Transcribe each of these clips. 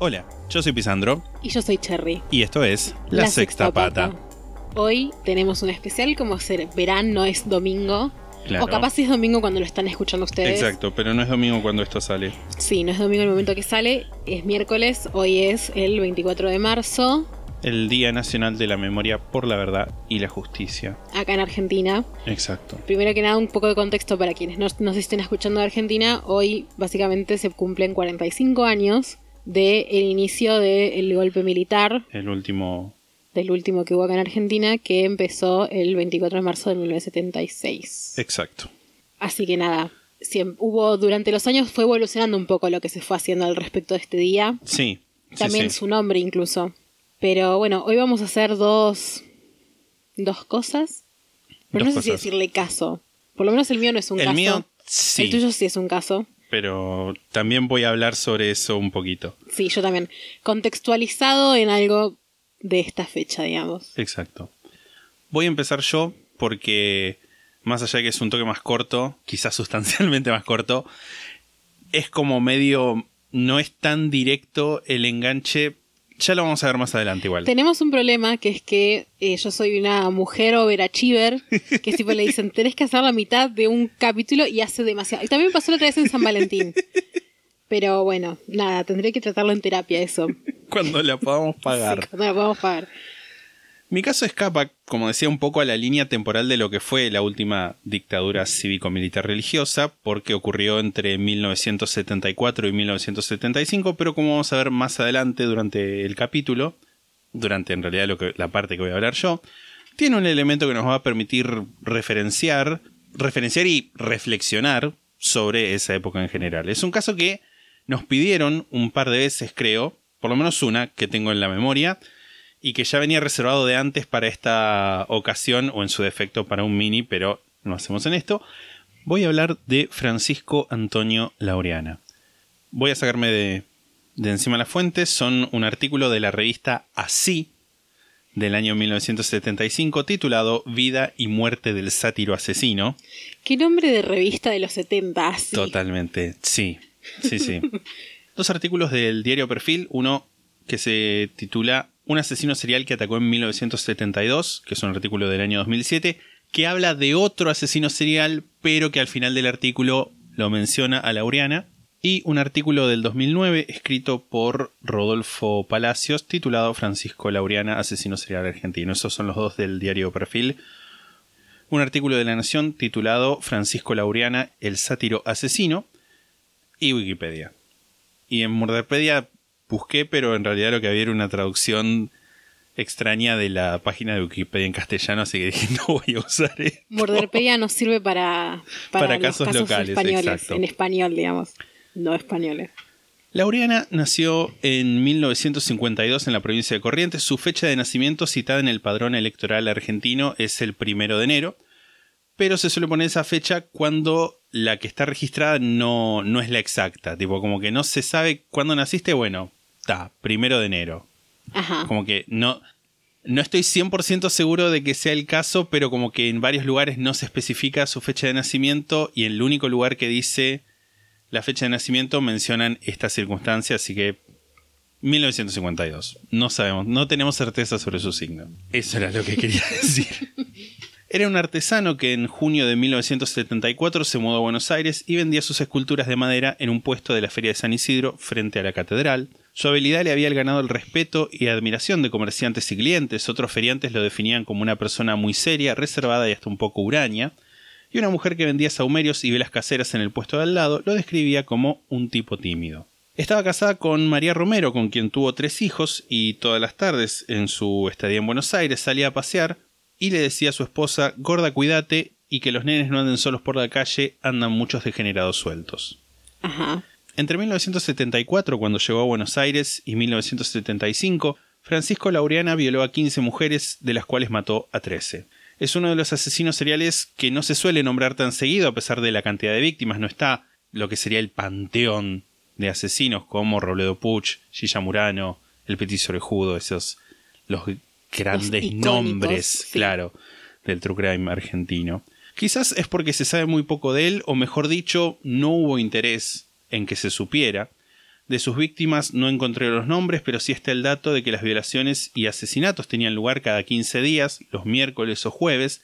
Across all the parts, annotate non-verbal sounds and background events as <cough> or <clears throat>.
Hola, yo soy Pisandro Y yo soy Cherry. y esto es La, Sexta Pata. Hoy tenemos un especial, como ser verán, no es domingo. Claro. O capaz es domingo cuando lo están escuchando ustedes. Exacto, pero no es domingo cuando esto sale. Sí, no es domingo el momento que sale, es miércoles, hoy es el 24 de marzo, El Día Nacional de la Memoria por la Verdad y la Justicia. acá en Argentina. Exacto. Primero que nada, un poco de contexto para quienes no nos estén escuchando de Argentina. Hoy básicamente se cumplen 45 años del inicio del golpe militar, El último. del último que hubo acá en Argentina, que empezó el 24 de marzo de 1976. Exacto. Así que nada, hubo durante los años fue evolucionando un poco lo que se fue haciendo al respecto de este día. Sí. También sí. su nombre incluso. Pero bueno, hoy vamos a hacer dos, dos cosas. Pero Dos no sé si decirle caso. Por lo menos el mío no es un El caso. mío, sí. El tuyo sí es un caso. Pero también voy a hablar sobre eso un poquito. Sí, yo también. Contextualizado en algo de esta fecha, digamos. Exacto. Voy a empezar yo porque, más allá de que es un toque más corto, quizás <laughs> sustancialmente más corto, es como medio. No es tan directo el enganche. Ya lo vamos a ver más adelante igual. Tenemos un problema que es que eh, yo soy una mujer overachiever, que tipo le dicen, tenés que hacer la mitad de un capítulo y hace demasiado. Y también pasó la otra vez en San Valentín. Pero bueno, nada, tendré que tratarlo en terapia eso. Cuando la podamos pagar. Sí, cuando lo podamos pagar. Mi caso escapa, como decía, un poco a la línea temporal de lo que fue la última dictadura cívico-militar religiosa, porque ocurrió entre 1974 y 1975, pero como vamos a ver más adelante durante el capítulo, durante en realidad lo que, la parte que voy a hablar yo, tiene un elemento que nos va a permitir referenciar, referenciar y reflexionar sobre esa época en general. Es un caso que nos pidieron un par de veces, creo, por lo menos una que tengo en la memoria, y que ya venía reservado de antes para esta ocasión o en su defecto para un mini, pero no hacemos en esto. Voy a hablar de Francisco Antonio Laureana. Voy a sacarme de, de encima las fuentes, son un artículo de la revista Así del año 1975 titulado Vida y muerte del sátiro asesino. ¿Qué nombre de revista de los 70? así? Totalmente, sí. Sí, sí. <laughs> Dos artículos del diario Perfil, uno que se titula Un asesino serial que atacó en 1972, que es un artículo del año 2007, que habla de otro asesino serial, pero que al final del artículo lo menciona a Laureana. Y un artículo del 2009 escrito por Rodolfo Palacios titulado Francisco Laureana, asesino serial argentino. Esos son los dos del diario Perfil. Un artículo de La Nación titulado Francisco Laureana, el sátiro asesino. Y Wikipedia. Y en Murderpedia busqué, pero en realidad lo que había era una traducción extraña de la página de Wikipedia en castellano, así que dije, <laughs> no voy a usar esto. Morderpedia nos sirve para, para, casos locales, españoles, exacto. en español, digamos, no españoles. Laureana nació en 1952 en la provincia de Corrientes. Su fecha de nacimiento citada en el padrón electoral argentino es el primero de enero, pero se suele poner esa fecha cuando la que está registrada no, no es la exacta. Tipo, como que no se sabe cuándo naciste, bueno, está, primero de enero. Ajá. Como que no, no estoy 100% seguro de que sea el caso, pero como que en varios lugares no se especifica su fecha de nacimiento y en el único lugar que dice la fecha de nacimiento mencionan esta circunstancia, así que 1952. No sabemos, no tenemos certeza sobre su signo. Eso era lo que quería <laughs> decir. Era un artesano que en junio de 1974 se mudó a Buenos Aires y vendía sus esculturas de madera en un puesto de la Feria de San Isidro frente a la catedral. Su habilidad le había ganado el respeto y admiración de comerciantes y clientes. Otros feriantes lo definían como una persona muy seria, reservada y hasta un poco huraña. Y una mujer que vendía saumerios y velas caseras en el puesto de al lado lo describía como un tipo tímido. Estaba casada con María Romero, con quien tuvo tres hijos, y todas las tardes, en su estadía en Buenos Aires, salía a pasear y le decía a su esposa, gorda, cuídate, y que los nenes no anden solos por la calle, andan muchos degenerados sueltos. Ajá. Entre 1974, cuando llegó a Buenos Aires, y 1975, Francisco Laureana violó a 15 mujeres, de las cuales mató a 13. Es uno de los asesinos seriales que no se suele nombrar tan seguido a pesar de la cantidad de víctimas. No está lo que sería el panteón de asesinos como Robledo Puch, Gilla Murano, el Petiso Orejudo, esos los grandes nombres, sí. claro, del true crime argentino. Quizás es porque se sabe muy poco de él, o mejor dicho, no hubo interés en que se supiera. De sus víctimas no encontré los nombres, pero sí está el dato de que las violaciones y asesinatos tenían lugar cada 15 días, los miércoles o jueves,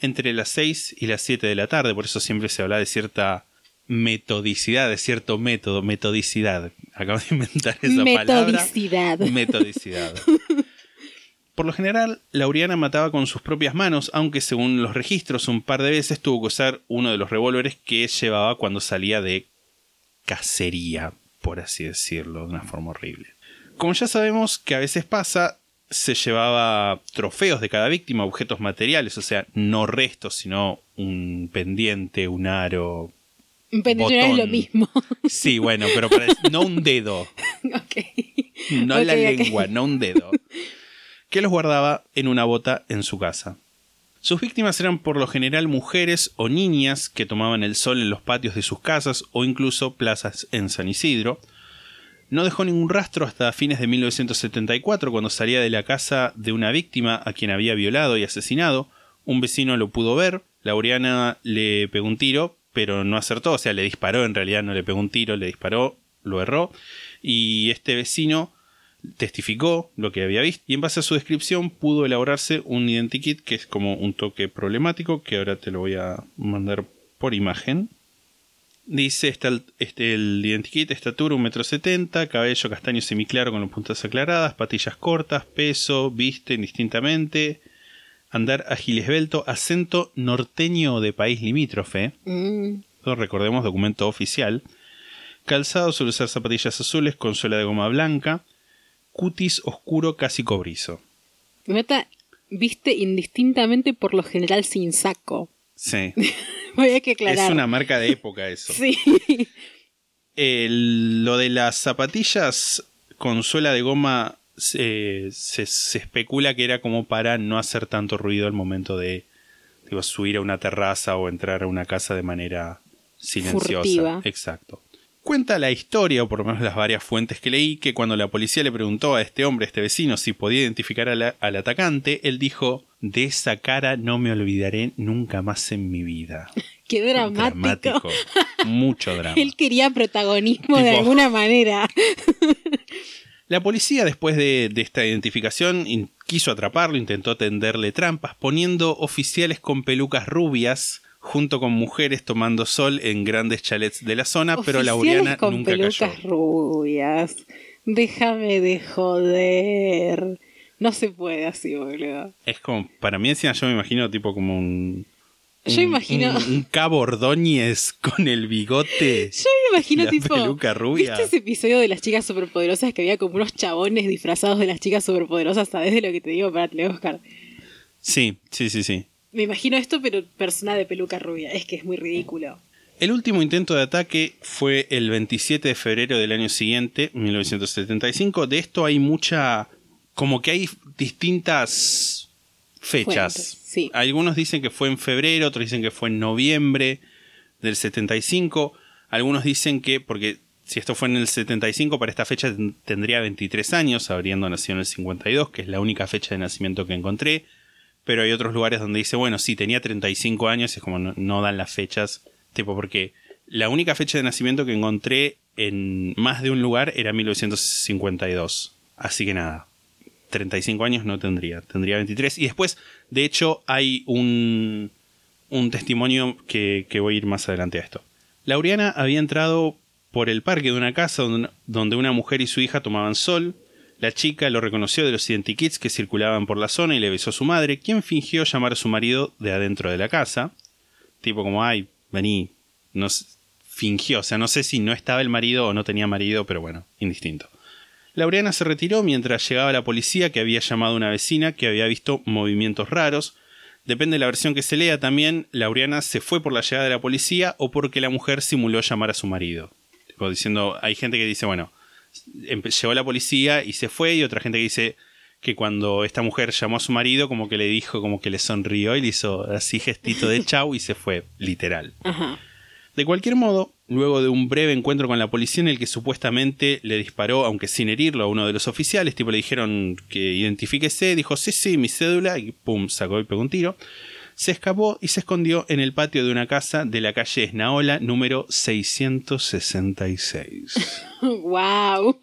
entre las 6 y las 7 de la tarde. Por eso siempre se habla de cierta metodicidad, de cierto método, metodicidad. Acabo de inventar esa palabra. Metodicidad. Metodicidad. Por lo general, Laureana mataba con sus propias manos, aunque según los registros un par de veces tuvo que usar uno de los revólveres que llevaba cuando salía de cacería, por así decirlo, de una forma horrible. Como ya sabemos que a veces pasa, se llevaba trofeos de cada víctima, objetos materiales, o sea, no restos, sino un pendiente, un aro. Un pendiente es lo mismo. <laughs> Sí, bueno, pero no un dedo. <laughs> ok. No la lengua, no un dedo. <laughs> Que los guardaba en una bota en su casa. Sus víctimas eran por lo general mujeres o niñas que tomaban el sol en los patios de sus casas o incluso plazas en San Isidro. No dejó ningún rastro hasta fines de 1974 cuando salía de la casa de una víctima a quien había violado y asesinado. Un vecino lo pudo ver, Laureana le pegó un tiro, pero no acertó, o sea, le disparó, en realidad no le pegó un tiro, le disparó, lo erró, y este vecino testificó lo que había visto y en base a su descripción pudo elaborarse un identikit que es como un toque problemático que ahora te lo voy a mandar por imagen. Dice está el, este, el identikit, estatura 1,70m, cabello castaño semiclaro con las puntas aclaradas, patillas cortas, peso, viste indistintamente, andar ágil y esbelto, acento norteño de país limítrofe, Mm, recordemos documento oficial, calzado suele usar zapatillas azules con suela de goma blanca, cutis oscuro casi cobrizo. Meta viste indistintamente por lo general sin saco. Sí, <laughs> Voy a que aclarar. es una marca de época eso. Sí. El- lo de las zapatillas con suela de goma eh, se, se especula que era como para no hacer tanto ruido al momento de digo, subir a una terraza o entrar a una casa de manera silenciosa. Furtiva. Exacto. Cuenta la historia, o por lo menos las varias fuentes que leí, que cuando la policía le preguntó a este hombre, a este vecino, si podía identificar la- al atacante, él dijo, de esa cara no me olvidaré nunca más en mi vida. <laughs> Qué dramático. Mucho <laughs> drama. Él quería protagonismo de alguna manera. <laughs> La policía, después de, de esta identificación, in- quiso atraparlo, intentó tenderle trampas, poniendo oficiales con pelucas rubias junto con mujeres tomando sol en grandes chalets de la zona, pero Oficiales Laureana con nunca pelucas cayó. rubias. Déjame de joder. No se puede así, boludo. Es como, para mí encima yo me imagino tipo como un... Yo un- imagino- Un, un cabo Ordóñez <laughs> con el bigote. Yo me imagino La tipo. peluca rubia. ¿Viste ese episodio de las chicas superpoderosas que había como unos chabones disfrazados de las chicas superpoderosas? ¿Sabes de lo que te digo? A buscar. Sí, sí, sí, sí. Me imagino esto, pero persona de peluca rubia. Es que es muy ridículo. El último intento de ataque fue el 27 de febrero del año siguiente, 1975. De esto hay mucha... como que hay distintas fechas. Fuentes, sí. Algunos dicen que fue en febrero, otros dicen que fue en noviembre del 75. Algunos dicen que, porque si esto fue en el 75, para esta fecha ten- tendría 23 años, habiendo nacido en el 52, que es la única fecha de nacimiento que encontré. Pero hay otros lugares donde dice, bueno, sí, tenía 35 años, es como no, dan las fechas. Tipo, porque la única fecha de nacimiento que encontré en más de un lugar era 1952. Así que nada, 35 años no tendría, tendría 23. Y después, de hecho, hay un, un testimonio que, que voy a ir más adelante a esto. Laureana había entrado por el parque de una casa donde una mujer y su hija tomaban sol. La chica lo reconoció de los identikits que circulaban por la zona y le besó a su madre, quien fingió llamar a su marido de adentro de la casa. Tipo como, ay, vení. No, s- fingió, o sea, no sé si no estaba el marido o no tenía marido, pero bueno, indistinto. Laureana se retiró mientras llegaba la policía que había llamado a una vecina que había visto movimientos raros. Depende de la versión que se lea también, Laureana se fue por la llegada de la policía o porque la mujer simuló llamar a su marido. Tipo, diciendo, hay gente que dice, bueno, llegó la policía y se fue, y otra gente que dice que cuando esta mujer llamó a su marido, como que le dijo, como que le sonrió y le hizo así gestito de <laughs> chau y se fue, literal. De cualquier modo, luego de un breve encuentro con la policía en el que supuestamente le disparó, aunque sin herirlo, a uno de los oficiales, tipo le dijeron que identifíquese, dijo sí, sí, mi cédula, y pum, sacó y pegó un tiro. Se escapó y se escondió en el patio de una casa de la calle Esnaola, número 666. wow.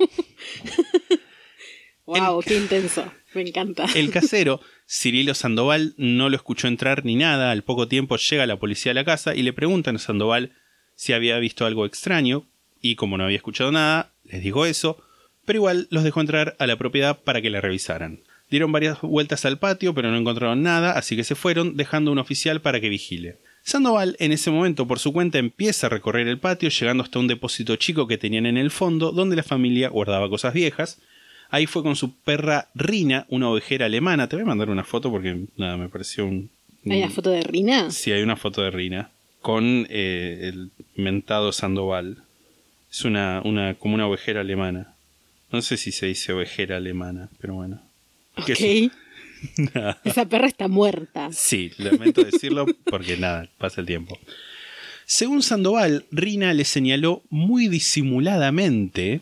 wow, qué intenso. Me encanta. El <laughs> casero, Cirilo Sandoval, no lo escuchó entrar ni nada. Al poco tiempo llega la policía a la casa y le preguntan a Sandoval si había visto algo extraño. Y como no había escuchado nada, les dijo eso, pero igual los dejó entrar a la propiedad para que la revisaran. Dieron varias vueltas al patio, pero no encontraron nada, así que se fueron, dejando un oficial para que vigile. Sandoval, en ese momento, por su cuenta, empieza a recorrer el patio, llegando hasta un depósito chico que tenían en el fondo, donde la familia guardaba cosas viejas. Ahí fue con su perra Rina, una ovejera alemana. Te voy a mandar una foto porque nada, me pareció un. ¿Hay una foto de Rina? Sí, hay una foto de Rina. Con eh, el mentado Sandoval. Es una, una, como una ovejera alemana. No sé si se dice ovejera alemana, pero bueno. ¿Qué Ok. <laughs> Esa perra está muerta. Sí, lamento decirlo porque nada, pasa el tiempo. Según Sandoval, Rina le señaló muy disimuladamente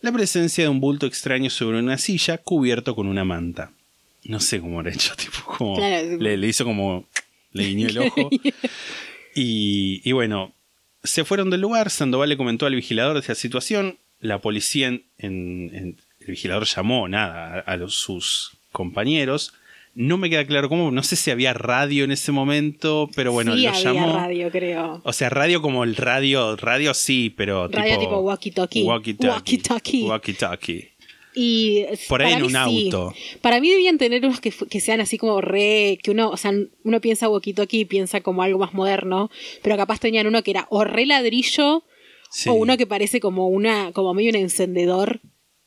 la presencia de un bulto extraño sobre una silla cubierto con una manta. No sé cómo era hecho, <laughs> tipo, como Claro, le, le hizo como le guiñó el ojo. <laughs> y, y bueno, se fueron del lugar, Sandoval le comentó al vigilador de esa situación, la policía en, en- en- el vigilador llamó nada a, los, sus compañeros. No me queda claro cómo, no sé si había radio en ese momento, pero bueno, sí, lo había llamó. radio, creo. O sea, radio como el radio, radio sí, pero Radio tipo, walkie-talkie. Walkie-talkie. Walkie-talkie. Y Por ahí en un sí. auto. Para mí debían tener unos que, sean así como re, que uno, o sea, uno piensa walkie-talkie y piensa como algo más moderno, pero capaz tenían uno que era o re ladrillo Sí. o uno que parece como una, como medio un encendedor.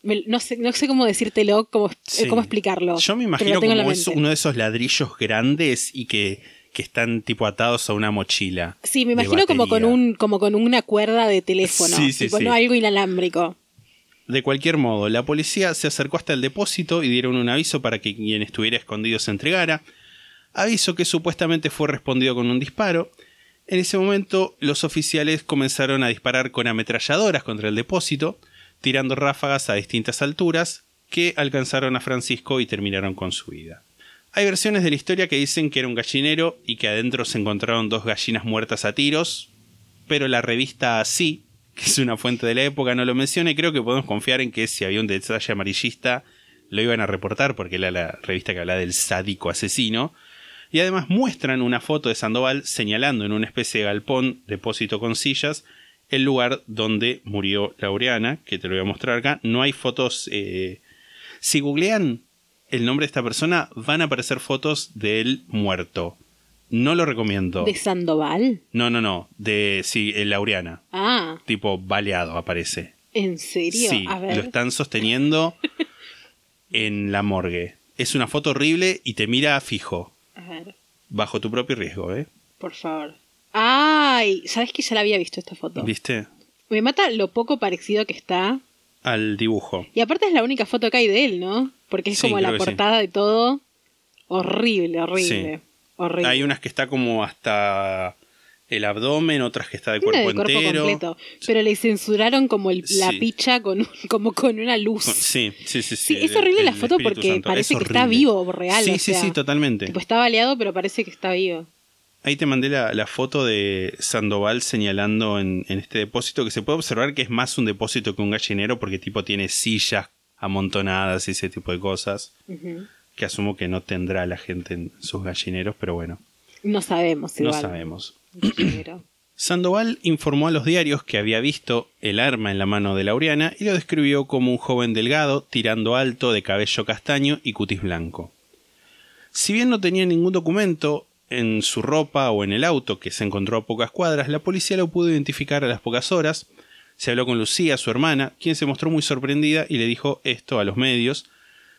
Me- no sé, no sé cómo decírtelo, cómo, Sí. cómo explicarlo. Yo me imagino como es uno de esos ladrillos grandes y que, que están tipo atados a una mochila. Sí, me imagino como con un, como con una cuerda de teléfono, Sí, sí, tipo, sí. no algo inalámbrico. De cualquier modo, la policía se acercó hasta el depósito y dieron un aviso para que quien estuviera escondido se entregara. Aviso que supuestamente fue respondido con un disparo. En ese momento, los oficiales comenzaron a disparar con ametralladoras contra el depósito, tirando ráfagas a distintas alturas que alcanzaron a Francisco y terminaron con su vida. Hay versiones de la historia que dicen que era un gallinero y que adentro se encontraron dos gallinas muertas a tiros, pero la revista Sí, que es una fuente de la época, no lo menciona y creo que podemos confiar en que si había un detalle amarillista lo iban a reportar porque era la revista que hablaba del sádico asesino. Y además muestran una foto de Sandoval señalando en una especie de galpón, depósito con sillas, el lugar donde murió Laureana, que te lo voy a mostrar acá. No hay fotos... eh, Si googlean el nombre de esta persona, van a aparecer fotos del muerto. No lo recomiendo. ¿De Sandoval? No, no, no. De, sí, el Laureana. Ah, Tipo baleado aparece. ¿en serio? Sí, A ver. lo están sosteniendo <laughs> en la morgue. Es una foto horrible y te mira fijo. A ver, Bajo tu propio riesgo, ¿eh? por favor. Ay, ¿sabes que ya la había visto esta foto? ¿Viste? Me mata lo poco parecido que está. Al dibujo. Y aparte es la única foto que hay de él, ¿no? Porque es Sí, como la sí. portada de todo. Horrible, horrible. Horrible. Hay unas que está como hasta el abdomen, otras que está de cuerpo, de cuerpo entero. completo. Pero le censuraron como el- la picha con, como con una luz. <laughs> Sí, sí, sí. Sí, es horrible el la foto porque Santo. parece Es que está vivo, real. Sí, o sí, sea, sí, totalmente. Tipo, está baleado, pero parece que está vivo. Ahí te mandé la, la foto de Sandoval señalando en, en este depósito que se puede observar que es más un depósito que un gallinero porque tipo tiene sillas amontonadas y ese tipo de cosas que asumo que no tendrá la gente en sus gallineros, pero bueno, No sabemos no igual. sabemos. Pero- <clears throat> Sandoval informó a los diarios que había visto el arma en la mano de Laureana y lo describió como un joven delgado, tirando alto, de cabello castaño y cutis blanco. Si bien no tenía ningún documento en su ropa o en el auto que se encontró a pocas cuadras, la policía lo pudo identificar a las pocas horas. Se habló con Lucía, su hermana, quien se mostró muy sorprendida y le dijo esto a los medios.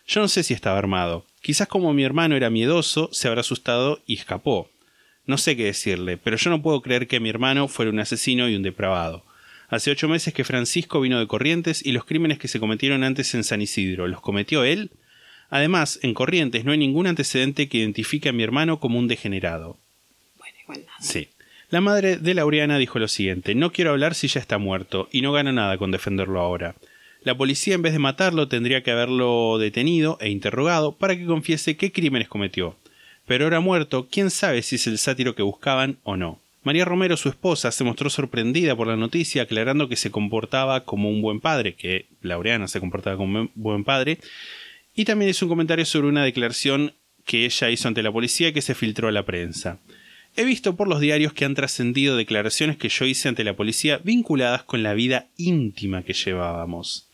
Yo no sé si estaba armado. Quizás como mi hermano era miedoso, se habrá asustado y escapó. No sé qué decirle, pero yo no puedo creer que mi hermano fuera un asesino y un depravado. Hace ocho meses que Francisco vino de Corrientes y los crímenes que se cometieron antes en San Isidro, ¿los cometió él? Además, en Corrientes no hay ningún antecedente que identifique a mi hermano como un degenerado. Bueno, igual nada. Sí. La madre de Laureana dijo lo siguiente, no quiero hablar si ya está muerto, y no gano nada con defenderlo ahora. La policía en vez de matarlo tendría que haberlo detenido e interrogado para que confiese qué crímenes cometió. Pero ahora muerto, quién sabe si es el sátiro que buscaban o no. María Romero, su esposa, se mostró sorprendida por la noticia, aclarando que se comportaba como un buen padre, que Laureana se comportaba como un buen padre, y también hizo un comentario sobre una declaración que ella hizo ante la policía que se filtró a la prensa. He visto por los diarios que han trascendido declaraciones que yo hice ante la policía vinculadas con la vida íntima que llevábamos.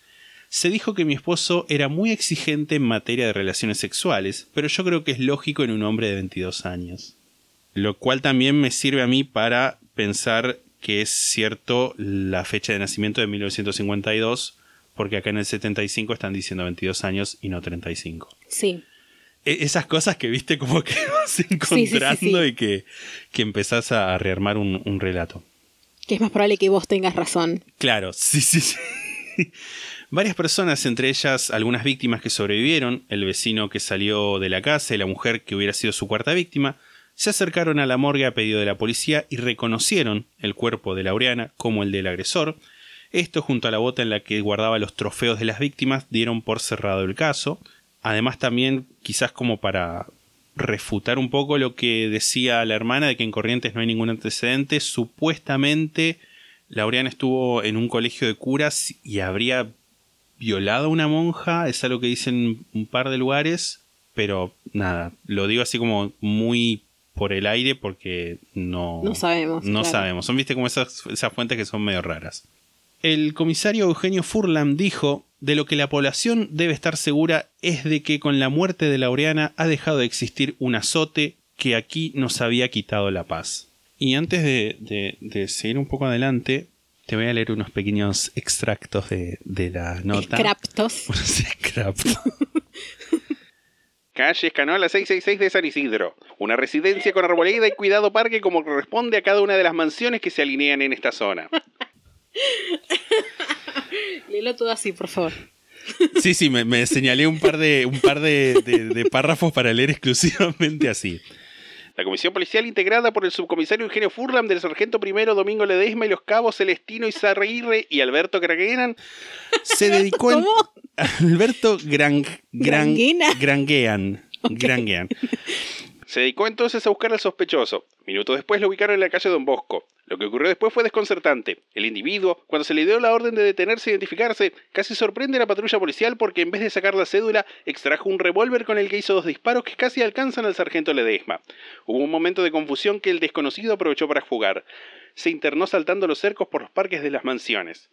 Se dijo que mi esposo era muy exigente en materia de relaciones sexuales, pero yo creo que es lógico en un hombre de 22 años. Lo cual también me sirve a mí para pensar que es cierto la fecha de nacimiento de 1952, porque acá en el 75 están diciendo 22 años y no 35 Sí. e- esas cosas que viste como que <laughs> vas sí, sí, encontrando sí. y que, que empezás a rearmar un, un relato. Que es más probable que vos tengas razón. Claro, sí, sí, sí. <laughs> Varias personas, entre ellas algunas víctimas que sobrevivieron, el vecino que salió de la casa y la mujer que hubiera sido su cuarta víctima, se acercaron a la morgue a pedido de la policía y reconocieron el cuerpo de Laureana como el del agresor. Esto, junto a la bota en la que guardaba los trofeos de las víctimas, dieron por cerrado el caso. Además, también, quizás como para refutar un poco lo que decía la hermana de que en Corrientes no hay ningún antecedente, supuestamente Laureana estuvo en un colegio de curas y habría violado a una monja, es algo que dicen un par de lugares, pero nada, lo digo así como muy por el aire porque no, No sabemos, No claro. sabemos, son viste como esas, esas fuentes que son medio raras. El comisario Eugenio Furlan dijo, de lo que la población debe estar segura es de que con la muerte de Laureana ha dejado de existir un azote que aquí nos había quitado la paz. Y antes de, de- de seguir un poco adelante, te voy a leer unos pequeños extractos de, de la nota. Scraptos. <laughs> Unos extractos. Calle Escanola 666 de San Isidro. Una residencia con arboleda y cuidado parque como corresponde a cada una de las mansiones que se alinean en esta zona. <laughs> Léelo todo así, por favor. Sí, sí, me, me señalé un par de, un par de, de- de párrafos para leer exclusivamente así. La comisión policial integrada por el subcomisario Eugenio Furlan del sargento primero Domingo Ledesma y los cabos Celestino Izarraguirre y Alberto Granguenan se dedicó en... ¿Cómo? Alberto Gran, Gran. Granguean. Granguean. Se dedicó entonces a buscar al sospechoso. Minutos después lo ubicaron en la calle Don Bosco. Lo que ocurrió después fue desconcertante. El individuo, cuando se le dio la orden de detenerse e identificarse, casi sorprende a la patrulla policial porque en vez de sacar la cédula, extrajo un revólver con el que hizo dos disparos que casi alcanzan al sargento Ledesma. Hubo un momento de confusión que el desconocido aprovechó para jugar. Se internó saltando los cercos por los parques de las mansiones.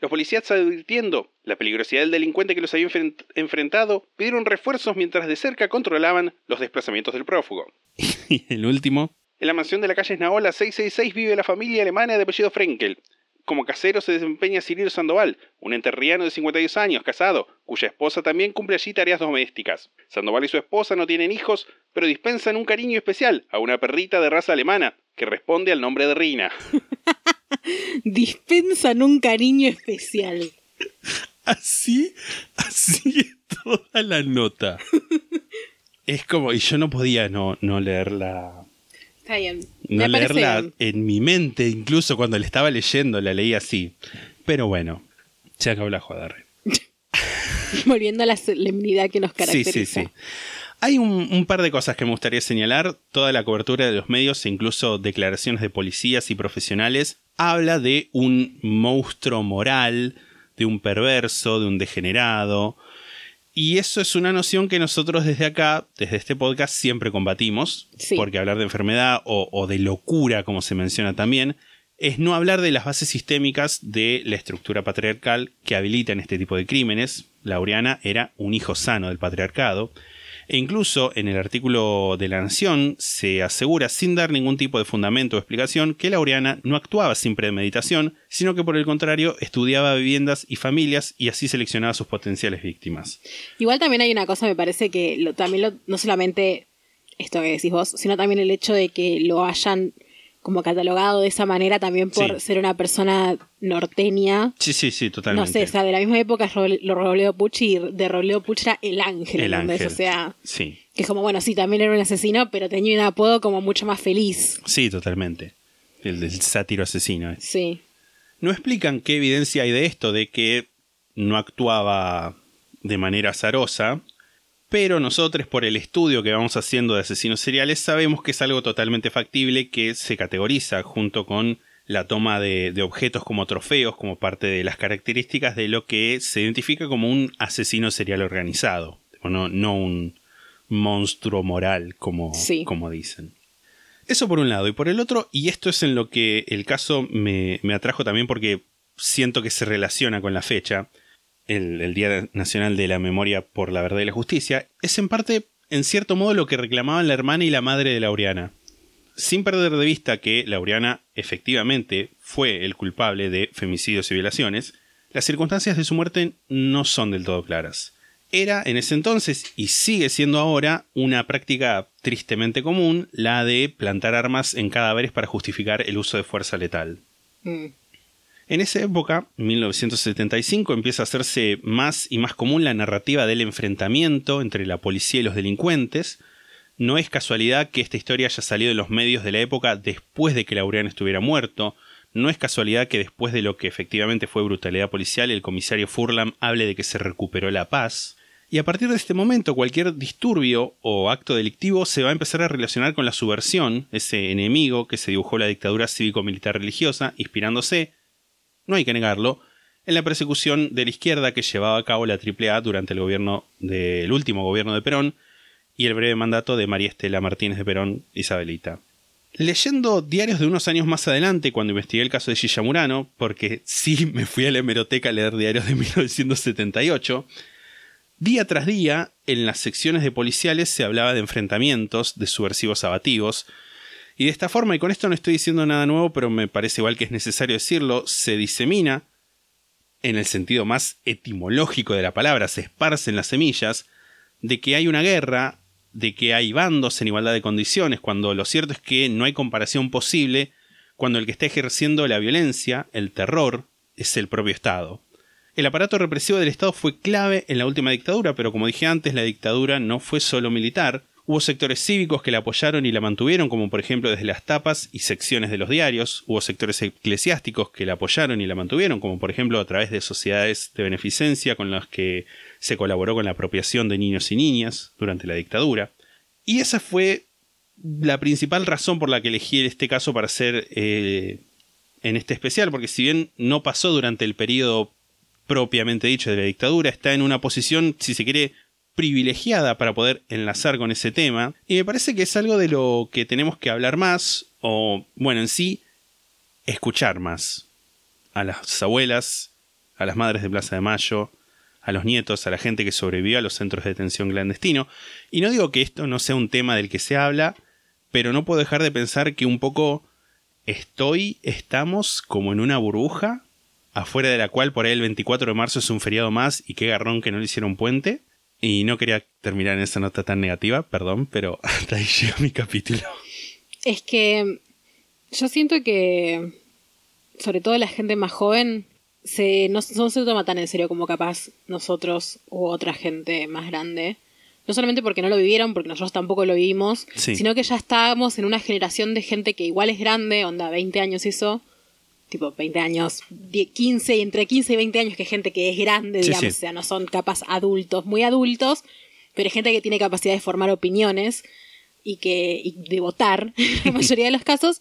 Los policías, advirtiendo la peligrosidad del delincuente que los había enfren- enfrentado, pidieron refuerzos mientras de cerca controlaban los desplazamientos del prófugo. <laughs> Y el último. En la mansión de la calle Esnaola 666 vive la familia alemana de apellido Frenkel. Como casero se desempeña Cirilo Sandoval, un enterriano de 52 años, casado, cuya esposa también cumple allí tareas domésticas. Sandoval y su esposa no tienen hijos, pero dispensan un cariño especial a una perrita de raza alemana, que responde al nombre de Rina. <laughs> Dispensan un cariño especial. <laughs> Así, así es toda la nota. <laughs> Es como, y yo no podía no, no leerla, Está bien. no Me leerla bien. en mi mente, incluso cuando la estaba leyendo, la leí así. Pero bueno, se acabó la joda. Volviendo a la solemnidad que nos Sí, caracteriza. sí, sí. Hay un, un par de cosas que me gustaría señalar. Toda la cobertura de los medios e incluso declaraciones de policías y profesionales habla de un monstruo moral, de un perverso, de un degenerado. Y eso es una noción que nosotros desde acá, desde este podcast, siempre combatimos. Sí. Porque hablar de enfermedad o, o de locura, como se menciona también, es no hablar de las bases sistémicas de la estructura patriarcal que habilitan este tipo de crímenes. Laureana era un hijo sano del patriarcado. E incluso en el artículo de La Nación se asegura, sin dar ningún tipo de fundamento o explicación, que Laureana no actuaba sin premeditación, sino que por el contrario estudiaba viviendas y familias y así seleccionaba sus potenciales víctimas. Igual también hay una cosa, me parece que también no solamente esto que decís vos, sino también el hecho de que lo hayan como catalogado de esa manera también por Sí. ser una persona norteña. Sí, sí, sí, totalmente. No sé, o sea, de la misma época es Robledo Puch y de Robledo Puch era el ángel, el ángel. O sea, Sí, que es como, bueno, sí, también era un asesino, pero tenía un apodo como mucho más feliz. sí, totalmente. El del sátiro asesino. Sí. No explican qué evidencia hay de esto, de que no actuaba de manera azarosa, pero nosotros por el estudio que vamos haciendo de asesinos seriales sabemos que es algo totalmente factible que se categoriza junto con la toma de, de objetos como trofeos como parte de las características de lo que se identifica como un asesino serial organizado, no, no un monstruo moral como, Sí. como dicen. Eso por un lado. Y por el otro, y esto es en lo que el caso me, me atrajo también porque siento que se relaciona con la fecha, el, Día Nacional de la Memoria por la Verdad y la Justicia, es en parte, en cierto modo, lo que reclamaban la hermana y la madre de Laureana. Sin perder de vista que Laureana efectivamente fue el culpable de femicidios y violaciones, las circunstancias de su muerte no son del todo claras. Era en ese entonces, y sigue siendo ahora, una práctica tristemente común, la de plantar armas en cadáveres para justificar el uso de fuerza letal. Mm. En esa época, 1975, empieza a hacerse más y más común la narrativa del enfrentamiento entre la policía y los delincuentes. No es casualidad que esta historia haya salido en los medios de la época después de que Laureano estuviera muerto. No es casualidad que después de lo que efectivamente fue brutalidad policial, el comisario Furlam hable de que se recuperó la paz. Y a partir de este momento, cualquier disturbio o acto delictivo se va a empezar a relacionar con la subversión, ese enemigo que se dibujó la dictadura cívico-militar religiosa, inspirándose, no hay que negarlo, en la persecución de la izquierda que llevaba a cabo la AAA durante el gobierno del último gobierno de Perón y el breve mandato de María Estela Martínez de Perón, Isabelita. Leyendo diarios de unos años más adelante, cuando investigué el caso de Gilla Murano, porque sí me fui a la hemeroteca a leer diarios de <laughs> 1978, día tras día, en las secciones de policiales se hablaba de enfrentamientos, de subversivos abativos, y de esta forma, y con esto no estoy diciendo nada nuevo, pero me parece igual que es necesario decirlo, se disemina, en el sentido más etimológico de la palabra, se esparcen las semillas, de que hay una guerra, de que hay bandos en igualdad de condiciones, cuando lo cierto es que no hay comparación posible cuando el que está ejerciendo la violencia, el terror, es el propio Estado. El aparato represivo del Estado fue clave en la última dictadura, pero como dije antes, la dictadura no fue solo militar. Hubo sectores cívicos que la apoyaron y la mantuvieron, como por ejemplo desde las tapas y secciones de los diarios. Hubo sectores eclesiásticos que la apoyaron y la mantuvieron, como por ejemplo a través de sociedades de beneficencia con las que se colaboró con la apropiación de niños y niñas durante la dictadura. Y esa fue la principal razón por la que elegí este caso para hacer eh, en este especial, porque si bien no pasó durante el periodo propiamente dicho de la dictadura, está en una posición, si se quiere, privilegiada para poder enlazar con ese tema. Y me parece que es algo de lo que tenemos que hablar más, o bueno, en sí, escuchar más. A las abuelas, a las madres de Plaza de Mayo, a los nietos, a la gente que sobrevivió a los centros de detención clandestino. Y no digo que esto no sea un tema del que se habla, pero no puedo dejar de pensar que un poco estoy, estamos como en una burbuja, afuera de la cual por ahí el 24 de marzo es un feriado más y qué garrón que no le hicieron puente. Y no quería terminar en esa nota tan negativa, perdón, pero <laughs> hasta ahí llega mi capítulo. Es que yo siento que, sobre todo la gente más joven, se, no, no se toma tan en serio como capaz nosotros u otra gente más grande. No solamente porque no lo vivieron, porque nosotros tampoco lo vivimos, Sí. sino que ya estábamos en una generación de gente que igual es grande, onda 20 años eso, tipo 20 años, 10, 15, y entre 15 y 20 años que es gente que es grande, digamos, sí. o sea, no son capaz adultos, muy adultos, pero es gente que tiene capacidad de formar opiniones y que y de votar, <laughs> en la mayoría de los casos,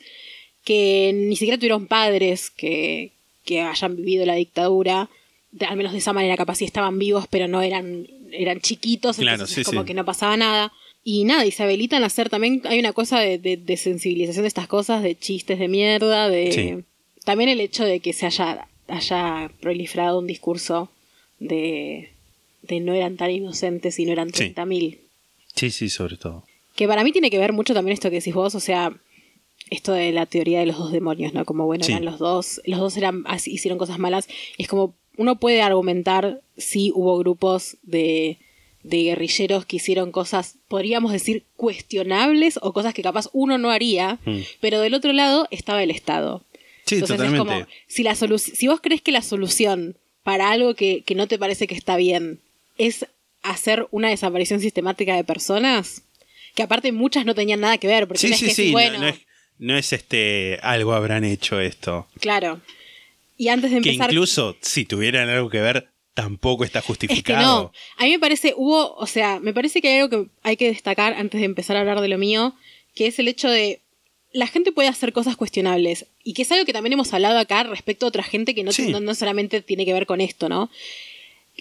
que ni siquiera tuvieron padres que, que hayan vivido la dictadura, de- al menos de esa manera capaz sí estaban vivos, pero no eran, eran chiquitos, Claro, entonces sí, es como que no pasaba nada. Y nada, Isabelita al hacer también hay una cosa de, de- de sensibilización de estas cosas, de chistes de mierda, de... Sí. También el hecho de que se haya, haya proliferado un discurso de, de no eran tan inocentes y no eran Sí. 30.000. Sí, sí, sobre todo. Que para mí tiene que ver mucho también esto que decís vos, o sea, esto de la teoría de los dos demonios, ¿no? Como bueno, Sí. eran los dos, los dos eran así, hicieron cosas malas. Y es como uno puede argumentar si hubo grupos de, de guerrilleros que hicieron cosas, podríamos decir, cuestionables o cosas que capaz uno no haría, Mm. pero del otro lado estaba el Estado. Sí, Entonces totalmente. es como, si, la solu- si vos crees que la solución para algo que, que no te parece que está bien es hacer una desaparición sistemática de personas, que aparte muchas no tenían nada que ver, porque Sí, no es sí, que sí. bueno, no, es, no es este algo habrán hecho esto. claro. Y antes de Que empezar... incluso si tuvieran algo que ver, tampoco está Es que justificado. no. A mí me parece, hubo, o sea, me parece que hay algo que hay que destacar antes de empezar a hablar de lo mío, que es el hecho de la gente puede hacer cosas cuestionables y que es algo que también hemos hablado acá respecto a otra gente que no, Sí. no, no solamente tiene que ver con esto, ¿no?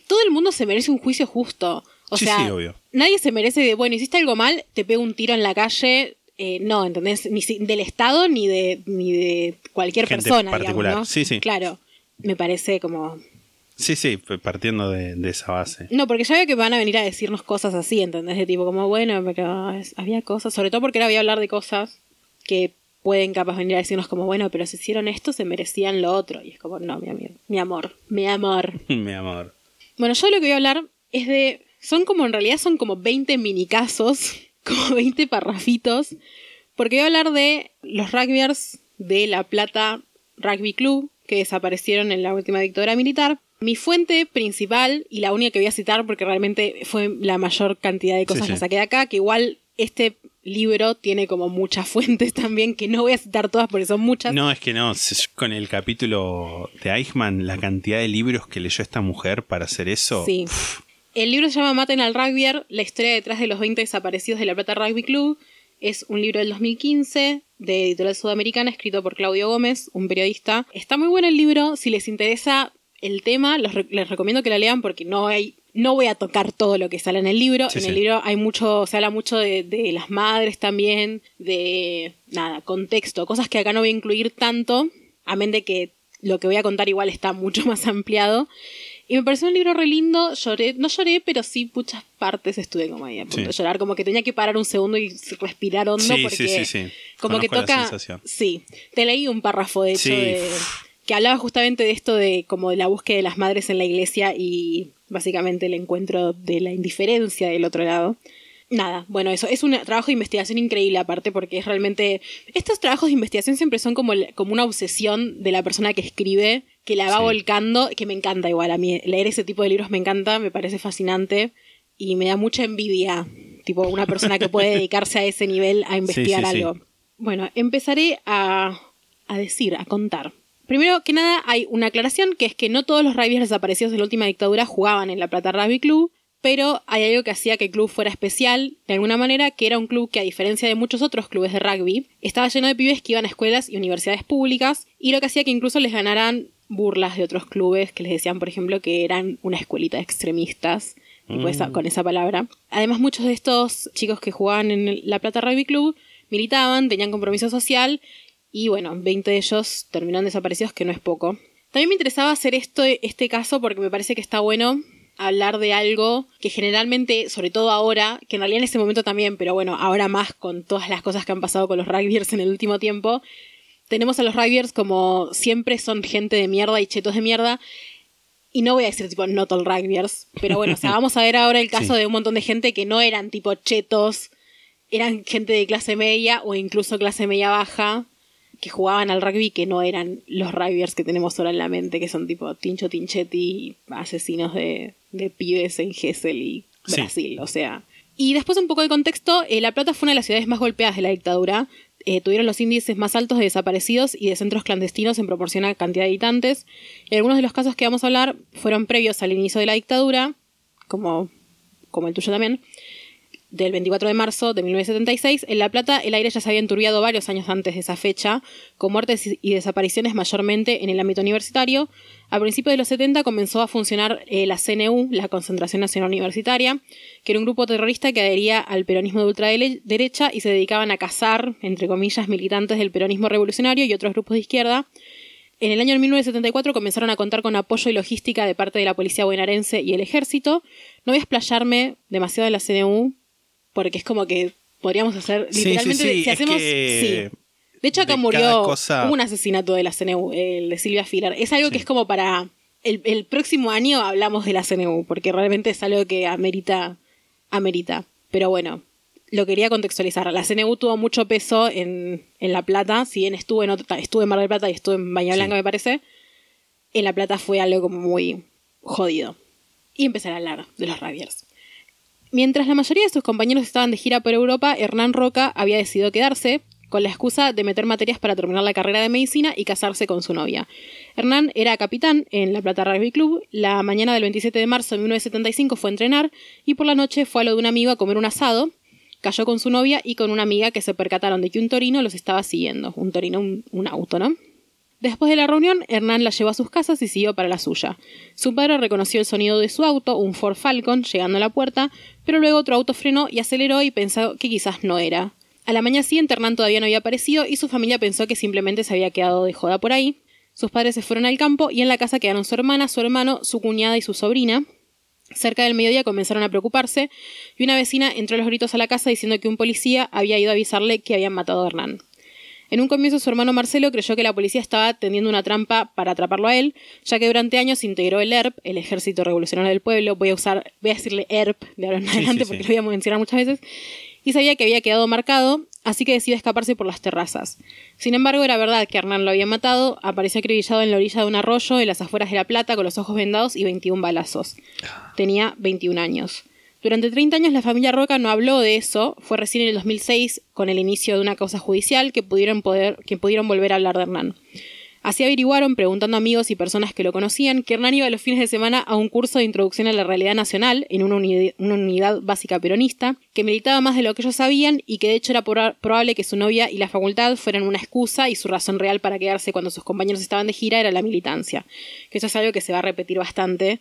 Todo el mundo se merece un juicio justo. O Sí, sea, sí, obvio. nadie se merece de, bueno, hiciste algo mal, te pego un tiro en la calle. eh, no, ¿entendés? Ni del Estado ni de, ni de cualquier Gente persona. particular. digamos, ¿no? Sí, sí. Claro. Me parece como Sí, sí, partiendo de, de esa base. no, porque ya veo que van a venir a decirnos cosas así, ¿entendés? De tipo, como, bueno, pero había cosas, sobre todo porque ahora voy a hablar de cosas que pueden capaz venir a decirnos como, bueno, pero si hicieron esto, se merecían lo otro. Y es como, no, mi, amigo, mi amor, mi amor. <laughs> Mi amor. Bueno, yo lo que voy a hablar es de, son como, en realidad son como 20 mini casos, como 20 parrafitos, porque voy a hablar de los rugbyers de La Plata Rugby Club, que desaparecieron en la última dictadura militar. Mi fuente principal, y la única que voy a citar porque realmente fue la mayor cantidad de cosas Sí, sí. que saqué de acá, que igual este libro tiene como muchas <laughs> fuentes también, que no voy a citar todas porque son muchas. No, es que no. Con el capítulo de Eichmann, la cantidad de libros que leyó esta mujer para hacer eso. Sí. El libro se llama Maten al Rugbyer, la historia detrás de los 20 desaparecidos de la Plata Rugby Club. Es un libro del 2015 de editorial sudamericana escrito por Claudio Gómez, un periodista. Está muy bueno el libro, si les interesa el tema, los re- les recomiendo que la lean porque no hay no voy a tocar todo lo que sale en el libro. Sí, en sí. el libro hay mucho, se habla mucho de, de las madres también, de nada, contexto, cosas que acá no voy a incluir tanto, amén de que lo que voy a contar igual está mucho <laughs> más ampliado. Y me pareció un libro re lindo, lloré, no lloré, pero sí muchas partes estuve como ahí a punto Sí. de llorar, como que tenía que parar un segundo y respirar hondo Sí, porque sí, sí, sí. como que Conozco toca, sí, te leí un párrafo de hecho de, que hablaba justamente de esto de como de la búsqueda de las madres en la iglesia y básicamente el encuentro de la indiferencia del otro lado. Nada, bueno, eso es un trabajo de investigación increíble aparte porque es realmente... Estos trabajos de investigación siempre son como, como una obsesión de la persona que escribe, que la va Sí. volcando, que me encanta igual a mí. Leer ese tipo de libros me encanta, me parece fascinante y me da mucha envidia, tipo una persona que puede dedicarse a ese nivel a <laughs> investigar sí, sí. algo. Bueno, empezaré a, a decir, a contar. Primero que nada, hay una aclaración que es que no todos los rugbyers desaparecidos de la última dictadura jugaban en la Plata Rugby Club, pero hay algo que hacía que el club fuera especial, de alguna manera, que era un club que, a diferencia de muchos otros clubes de rugby, estaba lleno de pibes que iban a escuelas y universidades públicas, y lo que hacía que incluso les ganaran burlas de otros clubes que les decían, por ejemplo, que eran una escuelita de extremistas, tipo esa- con esa palabra. Además, muchos de estos chicos que jugaban en la Plata Rugby Club militaban, tenían compromiso social, y bueno, 20 de ellos terminaron desaparecidos, que no es poco. También me interesaba hacer esto, este caso porque me parece que está bueno hablar de algo que generalmente, sobre todo ahora, que en realidad en ese momento también, pero bueno, ahora más con todas las cosas que han pasado con los rugbyers en el último tiempo, tenemos a los rugbyers como siempre son gente de mierda y chetos de mierda. Y no voy a decir tipo not all rugbyers, pero bueno, o sea, <laughs> vamos a ver ahora el caso Sí. de un montón de gente que no eran tipo chetos, eran gente de clase media o incluso clase media baja que jugaban al rugby que no eran los rugbyers que tenemos ahora en la mente, que son tipo Tincho Tinchetti, asesinos de, de pibes en Gessel y Sí. Brasil, o sea. Y después un poco de contexto, eh, La Plata fue una de las ciudades más golpeadas de la dictadura. Eh, tuvieron los índices más altos de desaparecidos y de centros clandestinos en proporción a cantidad de habitantes. Y algunos de los casos que vamos a hablar fueron previos al inicio de la dictadura, como, como el tuyo también del 24 de marzo de 1976. En La Plata el aire ya se había enturbiado varios años antes de esa fecha, con muertes y- desapariciones mayormente en el ámbito universitario. A principios de los 70 comenzó a funcionar eh, la CNU, la Concentración Nacional Universitaria, que era un grupo terrorista que adhería al peronismo de ultraderecha y se dedicaban a cazar, entre comillas, militantes del peronismo revolucionario y otros grupos de izquierda. En el año 1974 comenzaron a contar con apoyo y logística de parte de la policía bonaerense y el ejército. No voy a explayarme demasiado en la CNU, porque es como que podríamos hacer Sí, sí, literalmente sí, si hacemos que sí. De hecho, acá de murió cosa- un asesinato de la CNU, el de Silvia Filar. Es algo que es como para el, el próximo año hablamos de la CNU, porque realmente es algo que amerita, amerita. Pero bueno, lo quería contextualizar. La CNU tuvo mucho peso en, en La Plata, si bien estuve en, otra, estuve en Mar del Plata y estuve en Bahía Blanca, me parece. En La Plata fue algo como muy jodido. Y empezar a hablar de los Rabiers. Mientras la mayoría de sus compañeros estaban de gira por Europa, Hernán Roca había decidido quedarse, con la excusa de meter materias para terminar la carrera de medicina y casarse con su novia. Hernán era capitán en La Plata Rugby Club, la mañana del 27 de marzo de 1975 fue a entrenar y por la noche fue a lo de un amigo a comer un asado, cayó con su novia y con una amiga que se percataron de que un torino los estaba siguiendo, un torino, un, un auto, ¿no? Después de la reunión, Hernán la llevó a sus casas y siguió para la suya. Su padre reconoció el sonido de su auto, un Ford Falcon, llegando a la puerta, pero luego otro auto frenó y aceleró y pensó que quizás no era. A la mañana siguiente Hernán todavía no había aparecido y su familia pensó que simplemente se había quedado de joda por ahí. Sus padres se fueron al campo y en la casa quedaron su hermana, su hermano, su cuñada y su sobrina. Cerca del mediodía comenzaron a preocuparse y una vecina entró a los gritos a la casa diciendo que un policía había ido a avisarle que habían matado a Hernán. En un comienzo su hermano Marcelo creyó que la policía estaba tendiendo una trampa para atraparlo a él, ya que durante años integró el ERP, el Ejército Revolucionario del Pueblo, voy a usar, voy a decirle ERP de ahora en Sí, adelante sí, porque sí. lo voy a mencionar muchas veces, y sabía que había quedado marcado, así que decidió escaparse por las terrazas. Sin embargo, era verdad que Hernán lo había matado, apareció acribillado en la orilla de un arroyo en las afueras de La Plata con los ojos vendados y 21 balazos. Tenía 21 años. Durante 30 años la familia Roca no habló de eso, fue recién en el 2006, con el inicio de una causa judicial, que pudieron, poder, que pudieron volver a hablar de Hernán. Así averiguaron, preguntando a amigos y personas que lo conocían, que Hernán iba los fines de semana a un curso de introducción a la realidad nacional en una, uni- una unidad básica peronista, que militaba más de lo que ellos sabían y que de hecho era proba- probable que su novia y la facultad fueran una excusa y su razón real para quedarse cuando sus compañeros estaban de gira era la militancia. Que eso es algo que se va a repetir bastante,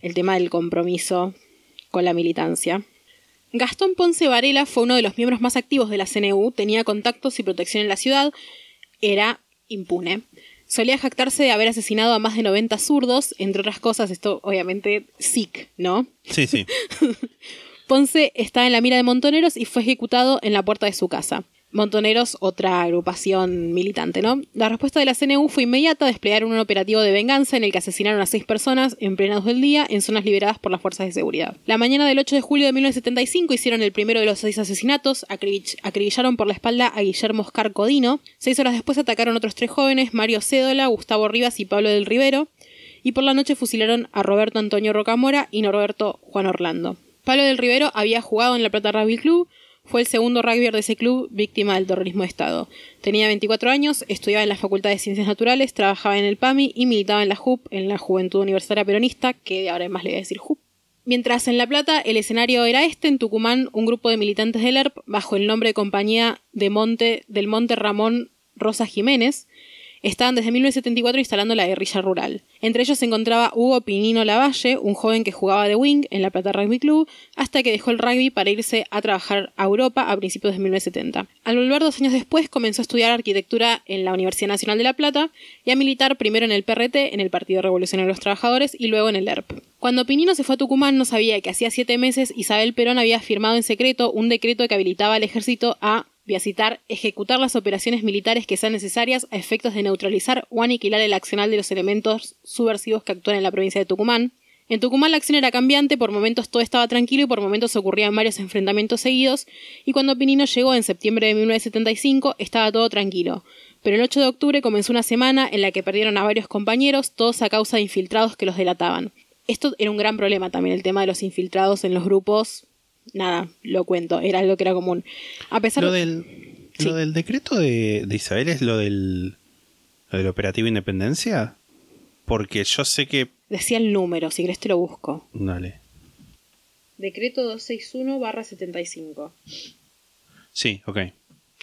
el tema del compromiso con la militancia. Gastón Ponce Varela fue uno de los miembros más activos de la CNU, tenía contactos y protección en la ciudad, era impune. Solía jactarse de haber asesinado a más de 90 zurdos, entre otras cosas, esto obviamente sick, ¿no? Sí, sí. <laughs> Ponce está en la mira de Montoneros y fue ejecutado en la puerta de su casa. Montoneros, otra agrupación militante, ¿no? La respuesta de la CNU fue inmediata, desplegaron un operativo de venganza en el que asesinaron a seis personas en plena luz del día en zonas liberadas por las fuerzas de seguridad. La mañana del 8 de julio de 1975 hicieron el primero de los seis asesinatos, acribill- acribillaron por la espalda a Guillermo Oscar Codino. Seis horas después atacaron otros tres jóvenes, Mario Cédola, Gustavo Rivas y Pablo del Rivero. Y por la noche fusilaron a Roberto Antonio Rocamora y Norberto Juan Orlando. Pablo del Rivero había jugado en la Plata Rugby Club, fue el segundo rugbyer de ese club víctima del terrorismo de Estado. Tenía 24 años, estudiaba en la Facultad de Ciencias Naturales, trabajaba en el PAMI y militaba en la JUP, en la Juventud Universitaria Peronista, que ahora más le voy a decir JUP. Mientras en La Plata el escenario era este, en Tucumán un grupo de militantes del ERP, bajo el nombre de Compañía del Monte Ramón Rosa Jiménez, estaban desde 1974 instalando la guerrilla rural. Entre ellos se encontraba Hugo Pinino Lavalle, un joven que jugaba de wing en la Plata Rugby Club, hasta que dejó el rugby para irse a trabajar a Europa a principios de 1970. Al volver dos años después comenzó a estudiar arquitectura en la Universidad Nacional de La Plata y a militar primero en el PRT, en el Partido Revolucionario de los Trabajadores, y luego en el ERP. Cuando Pinino se fue a Tucumán no sabía que hacía siete meses Isabel Perón había firmado en secreto un decreto que habilitaba al ejército a voy a citar, ejecutar las operaciones militares que sean necesarias a efectos de neutralizar o aniquilar el accional de los elementos subversivos que actúan en la provincia de Tucumán. En Tucumán la acción era cambiante, por momentos todo estaba tranquilo y por momentos ocurrían varios enfrentamientos seguidos, y cuando Pinino llegó en septiembre de 1975 estaba todo tranquilo. Pero el 8 de octubre comenzó una semana en la que perdieron a varios compañeros, todos a causa de infiltrados que los delataban. Esto era un gran problema también, el tema de los infiltrados en los grupos nada, lo cuento, era algo que era común. A pesar Lo del, Sí. lo del decreto de, de Isabel es lo del, lo del operativo Independencia. Porque yo sé que. decía el número, si querés te lo busco. Dale. Decreto 261-75. Sí, ok.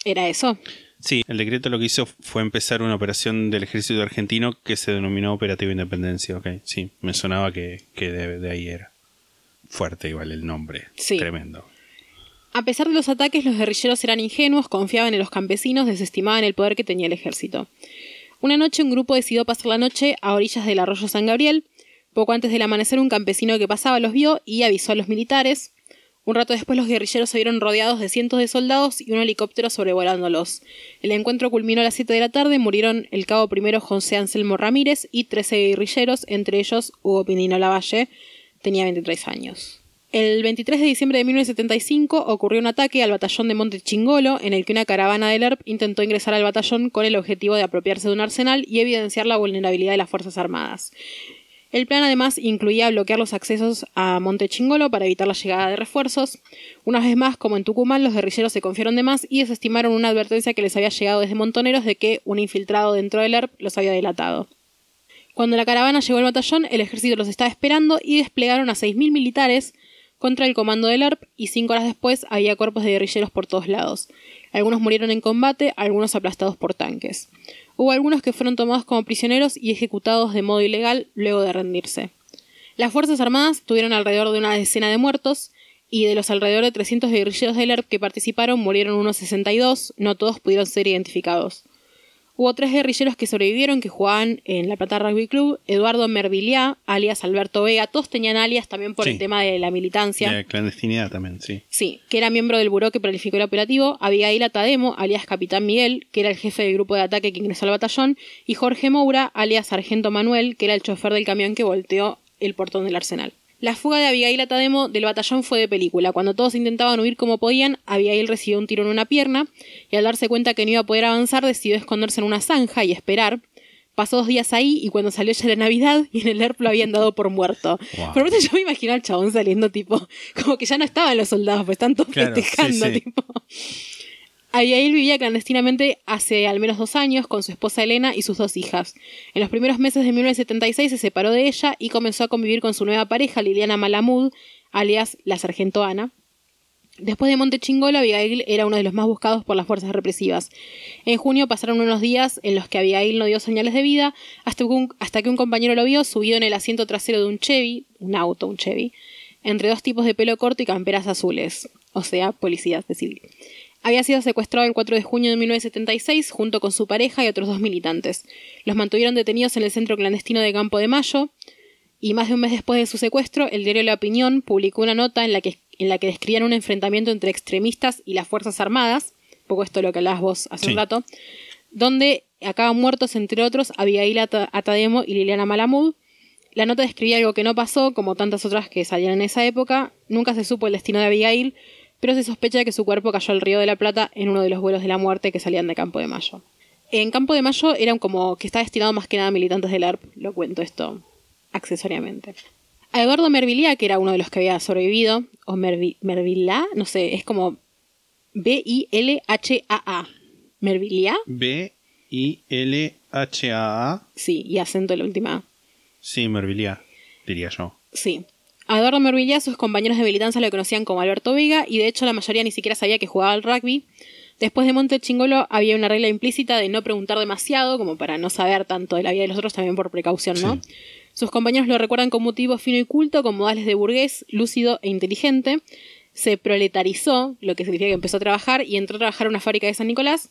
¿Era eso? Sí, el decreto lo que hizo fue empezar una operación del ejército argentino que se denominó Operativo Independencia. Ok, sí, me sonaba que, que de, de ahí era. Fuerte igual el nombre. Sí. Tremendo. A pesar de los ataques, los guerrilleros eran ingenuos, confiaban en los campesinos, desestimaban el poder que tenía el ejército. Una noche un grupo decidió pasar la noche a orillas del arroyo San Gabriel. Poco antes del amanecer un campesino que pasaba los vio y avisó a los militares. Un rato después los guerrilleros se vieron rodeados de cientos de soldados y un helicóptero sobrevolándolos. El encuentro culminó a las 7 de la tarde, murieron el cabo primero José Anselmo Ramírez y 13 guerrilleros, entre ellos Hugo Pinino Lavalle, tenía 23 años. El 23 de diciembre de 1975 ocurrió un ataque al batallón de Monte Chingolo, en el que una caravana del ERP intentó ingresar al batallón con el objetivo de apropiarse de un arsenal y evidenciar la vulnerabilidad de las Fuerzas Armadas. El plan además incluía bloquear los accesos a Monte Chingolo para evitar la llegada de refuerzos. Una vez más, como en Tucumán, los guerrilleros se confiaron de más y desestimaron una advertencia que les había llegado desde Montoneros de que un infiltrado dentro del ERP los había delatado. Cuando la caravana llegó al batallón, el ejército los estaba esperando y desplegaron a 6.000 militares contra el comando del ERP y cinco horas después había cuerpos de guerrilleros por todos lados. Algunos murieron en combate, algunos aplastados por tanques. Hubo algunos que fueron tomados como prisioneros y ejecutados de modo ilegal luego de rendirse. Las Fuerzas Armadas tuvieron alrededor de una decena de muertos, y de los alrededor de 300 guerrilleros del ERP que participaron murieron unos 62, no todos pudieron ser identificados. Hubo tres guerrilleros que sobrevivieron que jugaban en La Plata Rugby Club, Eduardo Merviliá, alias Alberto Vega, todos tenían alias también por Sí. el tema de la militancia. La clandestinidad también, sí. Sí, que era miembro del buró que planificó el operativo, Abigail Atademo, alias Capitán Miguel, que era el jefe del grupo de ataque que ingresó al batallón, y Jorge Moura, alias Sargento Manuel, que era el chofer del camión que volteó el portón del arsenal. La fuga de Abigail Atademo del batallón fue de película. Cuando todos intentaban huir como podían, Abigail recibió un tiro en una pierna y al darse cuenta que no iba a poder avanzar decidió esconderse en una zanja y esperar. Pasó dos días ahí y cuando salió ya era Navidad y en el ERP lo habían dado por muerto. Wow. Por eso yo me imagino al chabón saliendo tipo, como que ya no estaban los soldados, pues están todos Claro, sí, festejando, sí. tipo. Abigail vivía clandestinamente hace al menos dos años con su esposa Elena y sus dos hijas. En los primeros meses de 1976 se separó de ella y comenzó a convivir con su nueva pareja, Liliana Malamud, alias la Sargento Ana. Después de Monte Chingolo, Abigail era uno de los más buscados por las fuerzas represivas. En junio pasaron unos días en los que Abigail no dio señales de vida, hasta que un, compañero lo vio subido en el asiento trasero de un Chevy, un auto, un Chevy, entre dos tipos de pelo corto y camperas azules, o sea, policías de civil. Había sido secuestrado el 4 de junio de 1976 junto con su pareja y otros dos militantes. Los mantuvieron detenidos en el centro clandestino de Campo de Mayo y más de un mes después de su secuestro, el diario La Opinión publicó una nota en la que, en la que describían un enfrentamiento entre extremistas y las Fuerzas Armadas, un poco esto lo que hablabas vos hace Sí. un rato, donde acaban muertos, entre otros, Abigail Ata- Atademo y Liliana Malamud. La nota describía algo que no pasó, como tantas otras que salían en esa época. Nunca se supo el destino de Abigail, pero se sospecha de que su cuerpo cayó al río de la Plata en uno de los vuelos de la muerte que salían de Campo de Mayo. En Campo de Mayo eran como que está destinado más que nada a militantes del ARP, lo cuento esto accesoriamente. A Eduardo Mervilá, que era uno de los que había sobrevivido, o Mervi Mervilá, no sé, es como B-I-L-H-A-A. ¿Mervilá? B-I-L-H-A-A. Sí, y acento en la última. Sí, Mervilia, diría yo. Sí. A Eduardo Mervillá, sus compañeros de militancia lo conocían como Alberto Vega, y de hecho la mayoría ni siquiera sabía que jugaba al rugby. Después de Monte Chingolo había una regla implícita de no preguntar demasiado, como para no saber tanto de la vida de los otros, también por precaución, ¿no? Sí. Sus compañeros lo recuerdan como un tipo fino y culto, con modales de burgués, lúcido e inteligente. Se proletarizó, lo que significa que empezó a trabajar, y entró a trabajar en una fábrica de San Nicolás.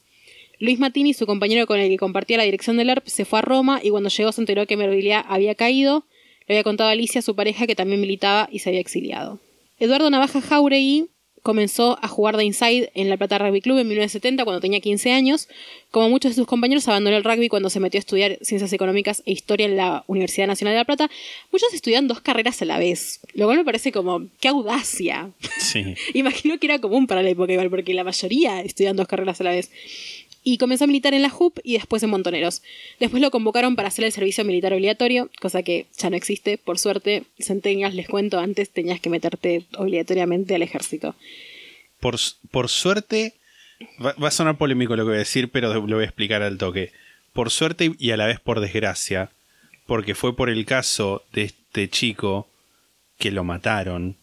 Luis Matini, su compañero con el que compartía la dirección del ERP, se fue a Roma y cuando llegó se enteró que Mervillá había caído. Le había contado a Alicia, su pareja, que también militaba y se había exiliado. Eduardo Navaja Jauregui comenzó a jugar de inside en la Plata Rugby Club en 1970 cuando tenía 15 años. Como muchos de sus compañeros, abandonó el rugby cuando se metió a estudiar Ciencias Económicas e Historia en la Universidad Nacional de La Plata. Muchos estudian dos carreras a la vez, lo cual me parece como, qué audacia. Sí. <laughs> Imagino que era común para la época igual, porque la mayoría estudian dos carreras a la vez. Y comenzó a militar en la JUP y después en Montoneros. Después lo convocaron para hacer el servicio militar obligatorio, cosa que ya no existe, por suerte. Centenias, les cuento, antes tenías que meterte obligatoriamente al ejército. Por, por suerte, va a sonar polémico lo que voy a decir, pero lo voy a explicar al toque. Por suerte y a la vez por desgracia, porque fue por el caso de este chico que lo mataron,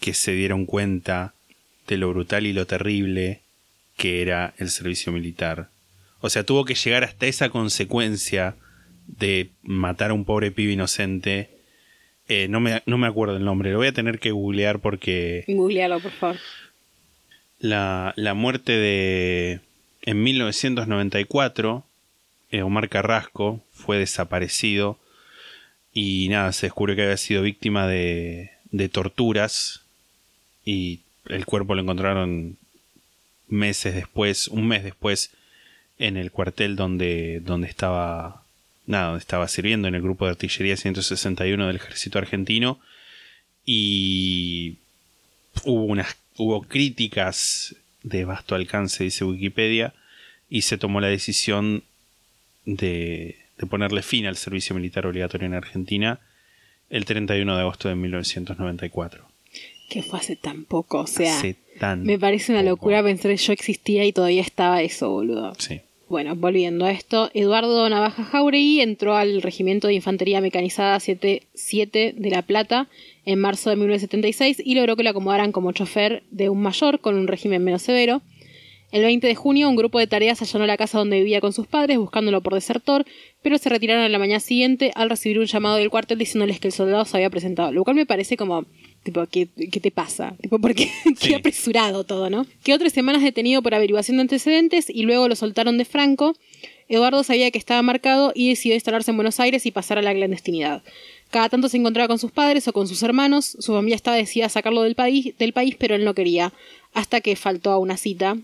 que se dieron cuenta de lo brutal y lo terrible que era el servicio militar. O sea, tuvo que llegar hasta esa consecuencia de matar a un pobre pibe inocente. Eh, no, me, no me acuerdo el nombre, lo voy a tener que googlear porque Googlealo, por favor. la, la muerte de... En 1994, eh, Omar Carrasco fue desaparecido y nada, se descubrió que había sido víctima de, de torturas y el cuerpo lo encontraron meses después, un mes después, en el cuartel donde, donde estaba nada, donde estaba sirviendo en el grupo de artillería 161 del ejército argentino y hubo unas hubo críticas de vasto alcance, dice Wikipedia, y se tomó la decisión de, de ponerle fin al servicio militar obligatorio en Argentina el 31 de agosto de 1994. Que fue hace tan poco, o sea, Hace tan me parece una poco. locura pensar que yo existía y todavía estaba eso, boludo. Sí. Bueno, volviendo a esto, Eduardo Navaja Jauregui entró al Regimiento de Infantería Mecanizada 77 de La Plata en marzo de 1976 y logró que lo acomodaran como chofer de un mayor con un régimen menos severo. El 20 de junio, un grupo de tareas allanó la casa donde vivía con sus padres buscándolo por desertor, pero se retiraron a la mañana siguiente al recibir un llamado del cuartel diciéndoles que el soldado se había presentado, lo cual me parece como, tipo, ¿qué, qué te pasa? Tipo, porque <laughs> Sí. qué apresurado todo, ¿no? Quedó tres semanas detenido por averiguación de antecedentes y luego lo soltaron de Franco. Eduardo sabía que estaba marcado y decidió instalarse en Buenos Aires y pasar a la clandestinidad. Cada tanto se encontraba con sus padres o con sus hermanos, su familia estaba decidida a sacarlo del país, del país pero él no quería, hasta que faltó a una cita.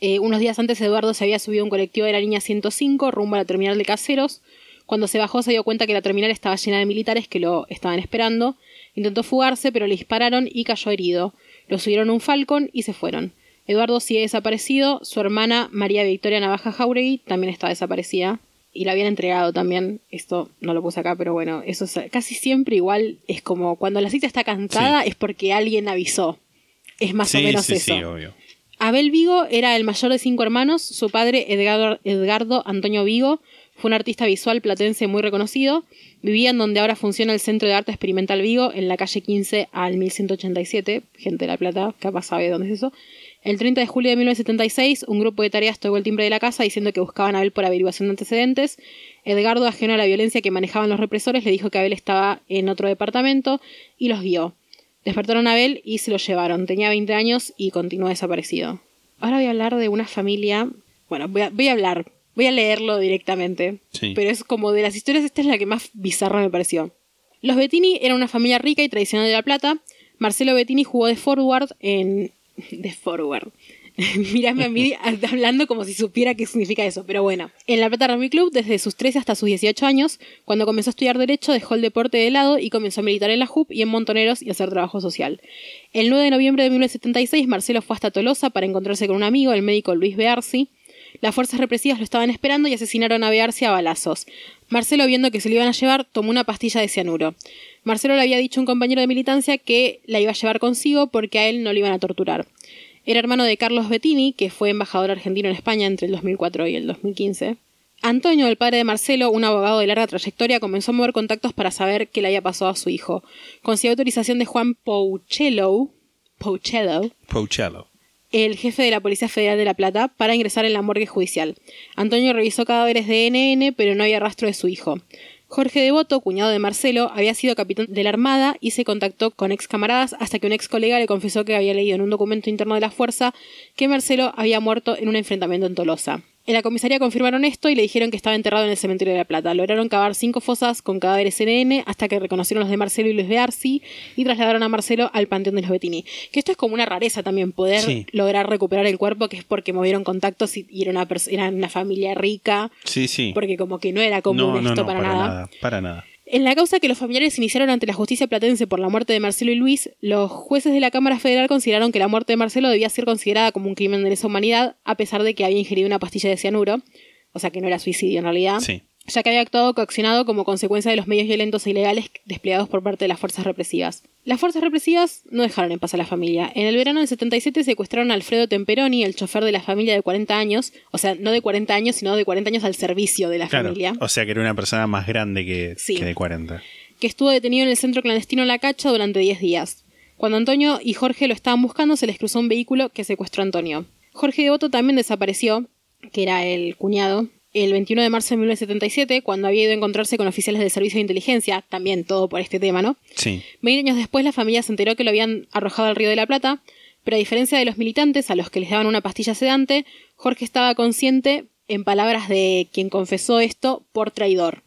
Eh, unos días antes Eduardo se había subido a un colectivo de la línea 105 rumbo a la terminal de Caseros. Cuando se bajó se dio cuenta que la terminal estaba llena de militares que lo estaban esperando. Intentó fugarse pero le dispararon y cayó herido. Lo subieron a un Falcon y se fueron. Eduardo sigue desaparecido, su hermana María Victoria Navaja Jauregui también está desaparecida y la habían entregado también. Esto no lo puse acá, pero bueno, eso es casi siempre igual. Es como cuando la cita está cantada es porque alguien avisó. Es más o menos sí, eso. sí, obvio. Abel Vigo era el mayor de cinco hermanos. Su padre, Edgardo, Edgardo Antonio Vigo, fue un artista visual platense muy reconocido. Vivía en donde ahora funciona el Centro de Arte Experimental Vigo, en la calle 15 al 1187. Gente de La Plata, capaz sabe dónde es eso. El 30 de julio de 1976, un grupo de tareas tocó el timbre de la casa diciendo que buscaban a Abel por averiguación de antecedentes. Edgardo, ajeno a la violencia que manejaban los represores, le dijo que Abel estaba en otro departamento y los guió. Despertaron a Abel y se lo llevaron. Tenía 20 años y continúa desaparecido. Ahora voy a hablar de una familia. Bueno, voy a hablar. Voy a leerlo directamente. Sí. Pero es como de las historias, esta es la que más bizarra me pareció. Los Bettini eran una familia rica y tradicional de La Plata. Marcelo Bettini jugó de forward en. <laughs> de forward. <laughs> Mírame a mí <laughs> hablando como si supiera qué significa eso, pero bueno. En La Plata Rugby Club desde sus 13 hasta sus 18 años, cuando comenzó a estudiar Derecho, dejó el deporte de lado y comenzó a militar en la JUP y en Montoneros y hacer trabajo social. El 9 de noviembre de 1976, Marcelo fue hasta Tolosa para encontrarse con un amigo, el médico Luis Bearsi. Las fuerzas represivas lo estaban esperando y asesinaron a Bearsi a balazos. Marcelo, viendo que se lo iban a llevar, tomó una pastilla de cianuro. Marcelo le había dicho a un compañero de militancia que la iba a llevar consigo porque a él no le iban a torturar. Era hermano de Carlos Bettini, que fue embajador argentino en España entre el 2004 y el 2015. Antonio, el padre de Marcelo, un abogado de larga trayectoria, comenzó a mover contactos para saber qué le había pasado a su hijo. Consiguió autorización de Juan Pouchello, Pouchello, Pouchello. El jefe de la Policía Federal de La Plata, para ingresar en la morgue judicial. Antonio revisó cadáveres de NN, pero no había rastro de su hijo. Jorge Devoto, cuñado de Marcelo, había sido capitán de la Armada y se contactó con ex camaradas hasta que un ex colega le confesó que había leído en un documento interno de la fuerza que Marcelo había muerto en un enfrentamiento en Tolosa. En la comisaría confirmaron esto y le dijeron que estaba enterrado en el cementerio de La Plata. Lograron cavar cinco fosas con cadáveres NN hasta que reconocieron los de Marcelo y Luis Bearsi y trasladaron a Marcelo al panteón de los Bettini. Que esto es como una rareza también, poder Sí. lograr recuperar el cuerpo, que es porque movieron contactos y, y era, una era una familia rica, Sí, sí. porque como que no era común no, no, esto no, para, nada. Para nada. En la causa que los familiares iniciaron ante la justicia platense por la muerte de Marcelo y Luis, los jueces de la Cámara Federal consideraron que la muerte de Marcelo debía ser considerada como un crimen de lesa humanidad, a pesar de que había ingerido una pastilla de cianuro, o sea que no era suicidio en realidad, Sí. Ya que había actuado coaccionado como consecuencia de los medios violentos e ilegales desplegados por parte de las fuerzas represivas. Las fuerzas represivas no dejaron en paz a la familia. En el verano del 77 secuestraron a Alfredo Temperoni, el chofer de la familia de 40 años, o sea, no de 40 años, sino de 40 años al servicio de la Claro. familia. O sea que era una persona más grande que, Sí. que de 40. que estuvo detenido en el centro clandestino La Cacha durante 10 días. Cuando Antonio y Jorge lo estaban buscando, se les cruzó un vehículo que secuestró a Antonio. Jorge Devoto también desapareció, que era el cuñado, el 21 de marzo de 1977, cuando había ido a encontrarse con oficiales del servicio de inteligencia, también todo por este tema, ¿no? Sí. Veinte años después, la familia se enteró que lo habían arrojado al Río de la Plata, pero a diferencia de los militantes a los que les daban una pastilla sedante, Jorge estaba consciente, en palabras de quien confesó esto, por traidor.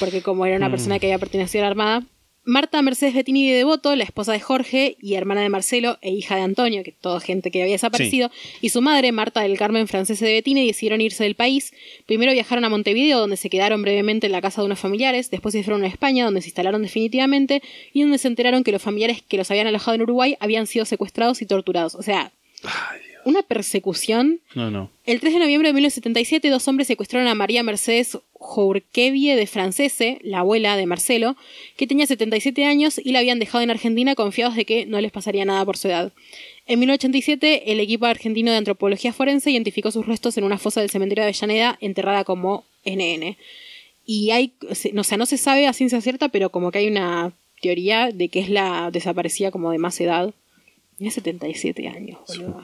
Porque como era una persona que había pertenecido a la Armada, Marta Mercedes Bettini de Devoto, la esposa de Jorge y hermana de Marcelo e hija de Antonio, que toda gente que había desaparecido, y su madre, Marta del Carmen Francese de Bettini, decidieron irse del país. Primero viajaron a Montevideo, donde se quedaron brevemente en la casa de unos familiares, después se fueron a España, donde se instalaron definitivamente, y donde se enteraron que los familiares que los habían alojado en Uruguay habían sido secuestrados y torturados. O sea, una persecución. No, no. El 3 de noviembre de 1977, dos hombres secuestraron a María Mercedes Jourquevie de Francese, la abuela de Marcelo, que tenía 77 años y la habían dejado en Argentina confiados de que no les pasaría nada por su edad. En 1987, el equipo argentino de antropología forense identificó sus restos en una fosa del cementerio de Avellaneda, enterrada como NN. Y hay, o sea, no se sabe a ciencia cierta, pero como que hay una teoría de que es la desaparecida como de más edad. Tiene 77 años, boludo.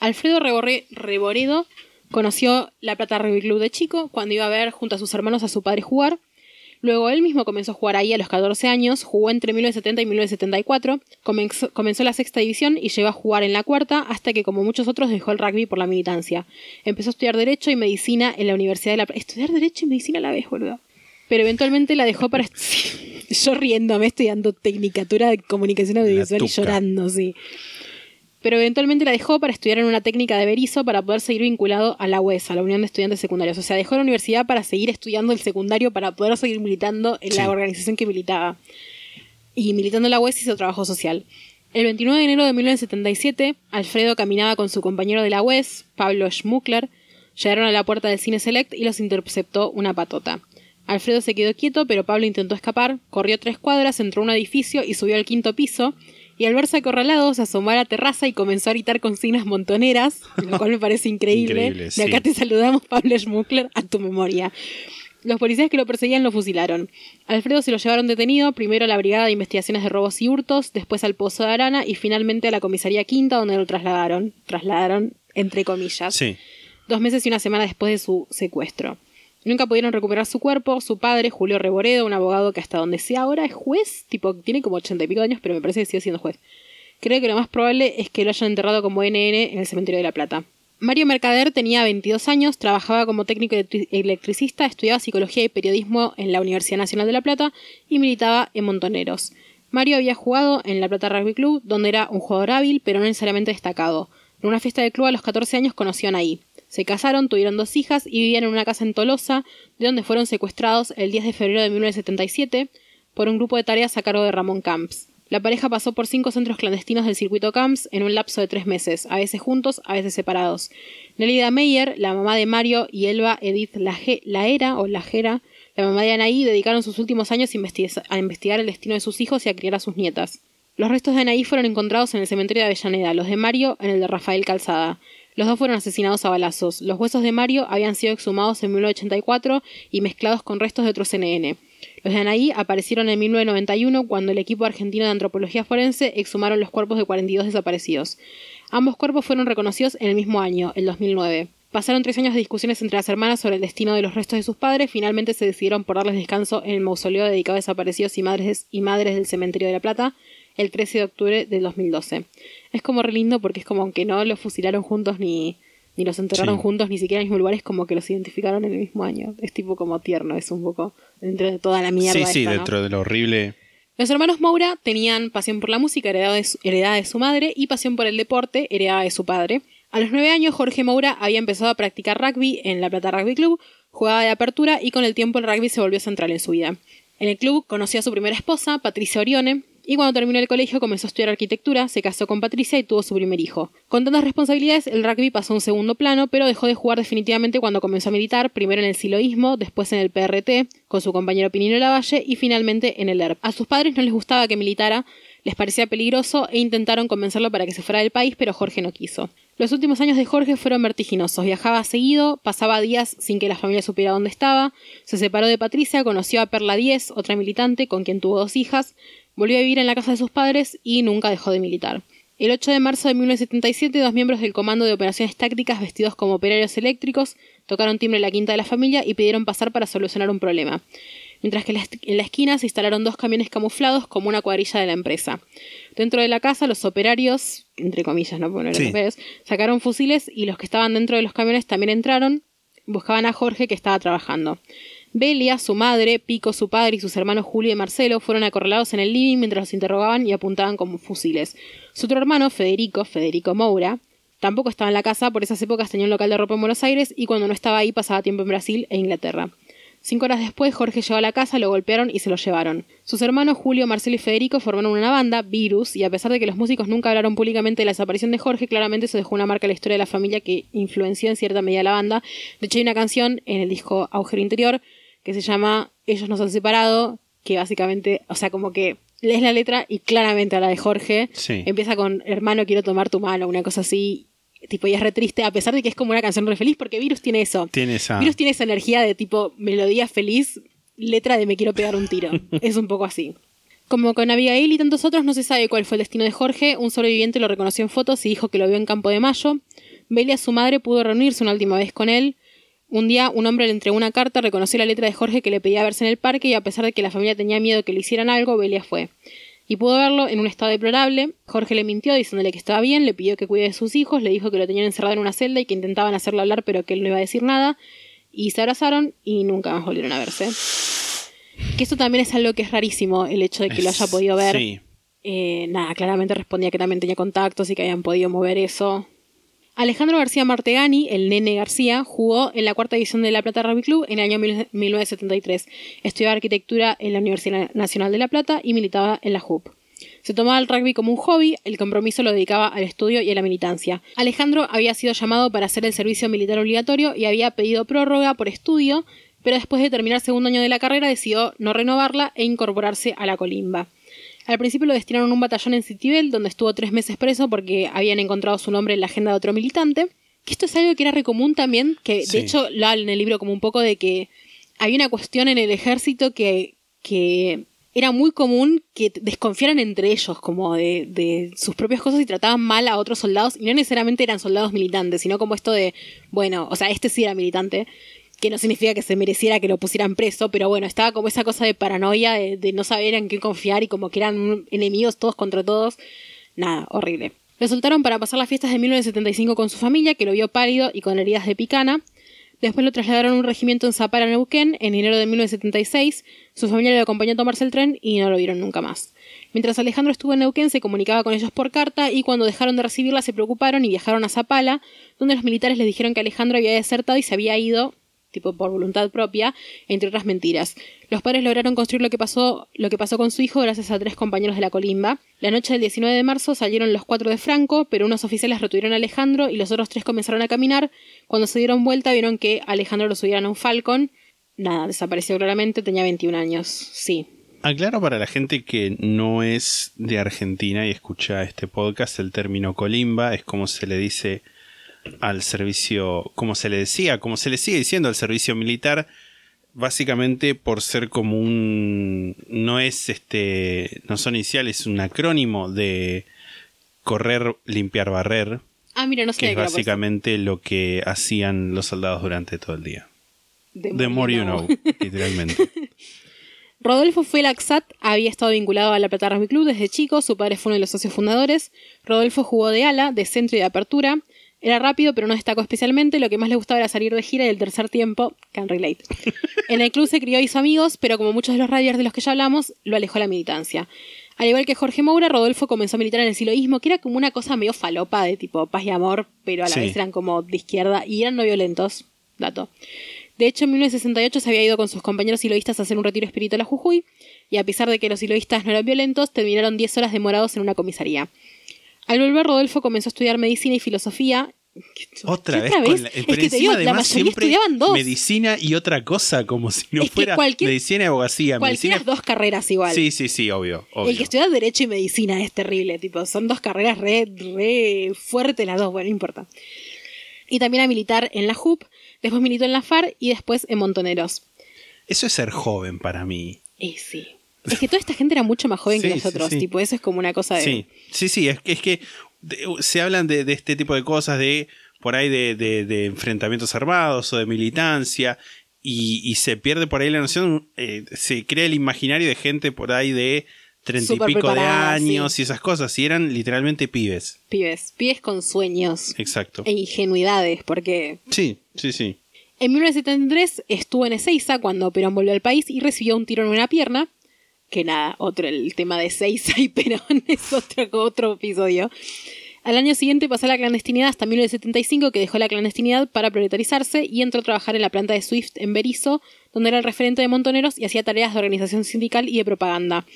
Alfredo Reborre- Reboredo conoció La Plata Rugby Club de chico cuando iba a ver junto a sus hermanos a su padre jugar. Luego él mismo comenzó a jugar ahí a los 14 años, jugó entre 1970 y 1974, comenzó, comenzó la sexta división y llegó a jugar en la cuarta hasta que como muchos otros dejó el rugby por la militancia. Empezó a estudiar Derecho y Medicina en la Universidad de La Plata. Estudiar Derecho y Medicina a la vez, boludo. Pero eventualmente la dejó para... <laughs> Yo riéndome, estudiando Tecnicatura de Comunicación Audiovisual y llorando, sí pero eventualmente la dejó para estudiar en una técnica de Berizo para poder seguir vinculado a la UES, a la Unión de Estudiantes Secundarios. O sea, dejó la universidad para seguir estudiando el secundario para poder seguir militando en Sí. la organización que militaba. Y militando en la UES hizo trabajo social. El 29 de enero de 1977, Alfredo caminaba con su compañero de la UES, Pablo Schmuckler. Llegaron a la puerta del Cine Select y los interceptó una patota. Alfredo se quedó quieto, pero Pablo intentó escapar, corrió tres cuadras, entró a un edificio y subió al quinto piso. Y al verse acorralado, se asomó a la terraza y comenzó a gritar consignas montoneras, lo cual me parece increíble. <laughs> Increíble, de sí. acá te saludamos, Pablo Schmuckler, a tu memoria. Los policías que lo perseguían lo fusilaron. Alfredo se lo llevaron detenido, primero a la Brigada de Investigaciones de Robos y Hurtos, después al Pozo de Arana y finalmente a la Comisaría Quinta, donde lo trasladaron. Trasladaron, entre comillas Sí. dos meses y una semana después de su secuestro. Nunca pudieron recuperar su cuerpo. Su padre, Julio Reboredo, un abogado que hasta donde sea ahora es juez, tipo, tiene como ochenta y pico de años, pero me parece que sigue siendo juez. Creo que lo más probable es que lo hayan enterrado como NN en el cementerio de La Plata. Mario Mercader tenía 22 años, trabajaba como técnico electri- electricista, estudiaba psicología y periodismo en la Universidad Nacional de La Plata y militaba en Montoneros. Mario había jugado en La Plata Rugby Club, donde era un jugador hábil, pero no necesariamente destacado. En una fiesta de club a los 14 años conoció a Anaí. Se casaron, tuvieron dos hijas y vivían en una casa en Tolosa, de donde fueron secuestrados el 10 de febrero de 1977 por un grupo de tareas a cargo de Ramón Camps. La pareja pasó por cinco centros clandestinos del circuito Camps en un lapso de tres meses, a veces juntos, a veces separados. Nelida Meyer, la mamá de Mario, y Elba Edith Laera o Lajera, la mamá de Anaí, dedicaron sus últimos años a investigar el destino de sus hijos y a criar a sus nietas. Los restos de Anaí fueron encontrados en el cementerio de Avellaneda, los de Mario en el de Rafael Calzada. Los dos fueron asesinados a balazos. Los huesos de Mario habían sido exhumados en 1984 y mezclados con restos de otros NN. Los de Anaí aparecieron en 1991 cuando el equipo argentino de antropología forense exhumaron los cuerpos de 42 desaparecidos. Ambos cuerpos fueron reconocidos en el mismo año, el 2009. Pasaron tres años de discusiones entre las hermanas sobre el destino de los restos de sus padres. Finalmente se decidieron por darles descanso en el mausoleo dedicado a desaparecidos y madres, y madres del cementerio de La Plata el 13 de octubre del 2012. Es como re lindo porque es como aunque no los fusilaron juntos ni, ni los enterraron Sí. juntos ni siquiera en el mismo lugar, es como que los identificaron en el mismo año. Es tipo como tierno, es un poco dentro de toda la mierda. Sí, sí, esta, ¿no? dentro de lo horrible. Los hermanos Moura tenían pasión por la música heredada de, su, heredada de su madre y pasión por el deporte heredada de su padre. A los nueve años, Jorge Moura había empezado a practicar rugby en la Plata Rugby Club, jugaba de apertura y con el tiempo el rugby se volvió central en su vida. En el club conoció a su primera esposa, Patricia Orione, y cuando terminó el colegio comenzó a estudiar arquitectura, se casó con Patricia y tuvo su primer hijo. Con tantas responsabilidades, el rugby pasó a un segundo plano, pero dejó de jugar definitivamente cuando comenzó a militar, primero en el siloísmo, después en el PRT, con su compañero Pinino Lavalle y finalmente en el ERP. A sus padres no les gustaba que militara, les parecía peligroso e intentaron convencerlo para que se fuera del país, pero Jorge no quiso. Los últimos años de Jorge fueron vertiginosos. Viajaba seguido, pasaba días sin que la familia supiera dónde estaba, se separó de Patricia, conoció a Perla Díez, otra militante con quien tuvo dos hijas, volvió a vivir en la casa de sus padres y nunca dejó de militar. El 8 de marzo de 1977, dos miembros del Comando de Operaciones Tácticas vestidos como operarios eléctricos tocaron timbre en la quinta de la familia y pidieron pasar para solucionar un problema. Mientras que en la esquina se instalaron dos camiones camuflados como una cuadrilla de la empresa. Dentro de la casa, los operarios, entre comillas, no, eran Sí. operarios, sacaron fusiles y los que estaban dentro de los camiones también entraron, buscaban a Jorge que estaba trabajando. Belia, su madre, Pico, su padre y sus hermanos Julio y Marcelo fueron acorralados en el living mientras los interrogaban y apuntaban como fusiles. Su otro hermano, Federico, Federico Moura, tampoco estaba en la casa, por esas épocas tenía un local de ropa en Buenos Aires y cuando no estaba ahí pasaba tiempo en Brasil e Inglaterra. Cinco horas después, Jorge llegó a la casa, lo golpearon y se lo llevaron. Sus hermanos Julio, Marcelo y Federico formaron una banda, Virus, y a pesar de que los músicos nunca hablaron públicamente de la desaparición de Jorge, claramente se dejó una marca en la historia de la familia que influenció en cierta medida la banda. De hecho, hay una canción en el disco Agujero Interior que se llama Ellos nos han separado, que básicamente, o sea, como que lees la letra y claramente habla de Jorge. Sí. Empieza con Hermano, quiero tomar tu mano, una cosa así. Tipo, y es re triste, a pesar de que es como una canción re feliz, porque Virus tiene eso. Tiene esa. Virus tiene esa energía de tipo melodía feliz, letra de me quiero pegar un tiro. <laughs> es un poco así. Como con Abigail y tantos otros, no se sabe cuál fue el destino de Jorge. Un sobreviviente lo reconoció en fotos y dijo que lo vio en Campo de Mayo. Belia, su madre, pudo reunirse una última vez con él. Un día, un hombre le entregó una carta, reconoció la letra de Jorge que le pedía verse en el parque y a pesar de que la familia tenía miedo que le hicieran algo, Belia fue. Y pudo verlo en un estado deplorable. Jorge le mintió diciéndole que estaba bien, le pidió que cuide de sus hijos, le dijo que lo tenían encerrado en una celda y que intentaban hacerlo hablar pero que él no iba a decir nada. Y se abrazaron y nunca más volvieron a verse. Que esto también es algo que es rarísimo, el hecho de que lo haya podido ver. Sí. Eh, nada, claramente respondía que también tenía contactos y que habían podido mover eso. Alejandro García Martegani, el nene García, jugó en la cuarta edición de La Plata Rugby Club en el año 1973. Estudiaba arquitectura en la Universidad Nacional de La Plata y militaba en la JUP. Se tomaba el rugby como un hobby, el compromiso lo dedicaba al estudio y a la militancia. Alejandro había sido llamado para hacer el servicio militar obligatorio y había pedido prórroga por estudio, pero después de terminar segundo año de la carrera decidió no renovarla e incorporarse a la colimba. Al principio lo destinaron a un batallón en Citibel, donde estuvo tres meses preso porque habían encontrado su nombre en la agenda de otro militante. Que esto es algo que era re común también, que Sí. de hecho lo habla en el libro como un poco de que había una cuestión en el ejército que, que era muy común que desconfiaran entre ellos como de, de sus propias cosas y trataban mal a otros soldados y no necesariamente eran soldados militantes, sino como esto de, bueno, o sea, este sí era militante, que no significa que se mereciera que lo pusieran preso, pero bueno, estaba como esa cosa de paranoia, de, no saber en qué confiar y como que eran enemigos todos contra todos. Nada, horrible. Lo soltaron para pasar las fiestas de 1975 con su familia, que lo vio pálido y con heridas de picana. Después lo trasladaron a un regimiento en Zapara, Neuquén, en enero de 1976. Su familia lo acompañó a tomarse el tren y no lo vieron nunca más. Mientras Alejandro estuvo en Neuquén, se comunicaba con ellos por carta y cuando dejaron de recibirla se preocuparon y viajaron a Zapala, donde los militares les dijeron que Alejandro había desertado y se había ido tipo por voluntad propia, entre otras mentiras. Los padres lograron construir lo que pasó, lo que pasó con su hijo gracias a tres compañeros de la colimba. La noche del 19 de marzo salieron los cuatro de Franco, pero unos oficiales retuvieron a Alejandro y los otros tres comenzaron a caminar. Cuando se dieron vuelta vieron que Alejandro lo subieron a un Falcon. Nada, desapareció claramente, tenía 21 años. Sí. Aclaro para la gente que no es de Argentina y escucha este podcast, el término colimba es como se le dice al servicio, como se le decía, como se le sigue diciendo al servicio militar, básicamente por ser como un, no es este, no son iniciales, es un acrónimo de correr, limpiar, barrer, Ah, mira, no que es que eso. básicamente lo que hacían los soldados durante todo el día. The The more you know, <laughs> literalmente. <laughs> Rodolfo fue Laxat, había estado vinculado a la Plata Rugby Club desde chico, su padre fue uno de los socios fundadores. Rodolfo jugó de ala, de centro y de apertura. Era rápido, pero no destacó especialmente. Lo que más le gustaba era salir de gira y el tercer tiempo, can relate. En el club se crió y hizo amigos, pero como muchos de los radios de los que ya hablamos, lo alejó la militancia. Al igual que Jorge Moura, Rodolfo comenzó a militar en el siloísmo, que era como una cosa medio falopa de tipo paz y amor, pero a la Sí. vez eran como de izquierda y eran no violentos. Dato. De hecho, en 1968 se había ido con sus compañeros siloístas a hacer un retiro espiritual a Jujuy, y a pesar de que los siloístas no eran violentos, terminaron 10 horas demorados en una comisaría. Al volver, Rodolfo comenzó a estudiar medicina y filosofía. Otra ¿Qué vez, con la, Es que te digo, la mayoría estudiaban dos. medicina y otra cosa, como si no Es que fuera medicina y abogacía. Cualquiera medicina... dos carreras igual. Sí, sí, sí, obvio. obvio. El que estudia Derecho y Medicina es terrible, tipo, son dos carreras re, re fuertes las dos, bueno, no importa. Y también a militar en la JUP, después militó en la FARC y después en Montoneros. Eso es ser joven para mí. Y sí. Es que toda esta gente era mucho más joven Sí, que nosotros, sí. tipo, eso es como una cosa de... Sí, sí, sí, es que, es que se hablan de, de este tipo de cosas, de por ahí de, de- de enfrentamientos armados o de militancia, y, y se pierde por ahí la noción, eh, se crea el imaginario de gente por ahí de treinta y pico de años sí. y esas cosas, y eran literalmente pibes. Pibes, pibes con sueños Exacto. e ingenuidades, porque Sí, sí, sí. En 1973 estuvo en Ezeiza cuando Perón volvió al país y recibió un tiro en una pierna. Que nada, otro el tema de Ezeiza <laughs> y Perón es otro, otro episodio. Al año siguiente pasó a la clandestinidad hasta 1975, que dejó la clandestinidad para proletarizarse y entró a trabajar en la planta de Swift en Berizo, donde era el referente de montoneros y hacía tareas de organización sindical y de propaganda.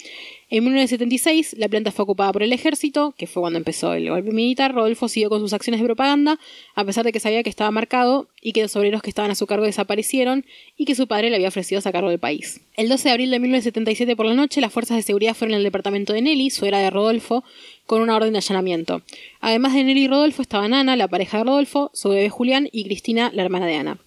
En 1976, la planta fue ocupada por el ejército, que fue cuando empezó el golpe militar. Rodolfo siguió con sus acciones de propaganda, a pesar de que sabía que estaba marcado y que los obreros que estaban a su cargo desaparecieron y que su padre le había ofrecido sacarlo del país. El 12 de abril de 1977 por la noche, las fuerzas de seguridad fueron al departamento de Nelly, suegra de Rodolfo, con una orden de allanamiento. Además de Nelly y Rodolfo estaban Ana, la pareja de Rodolfo, su bebé Julián y Cristina, la hermana de Ana.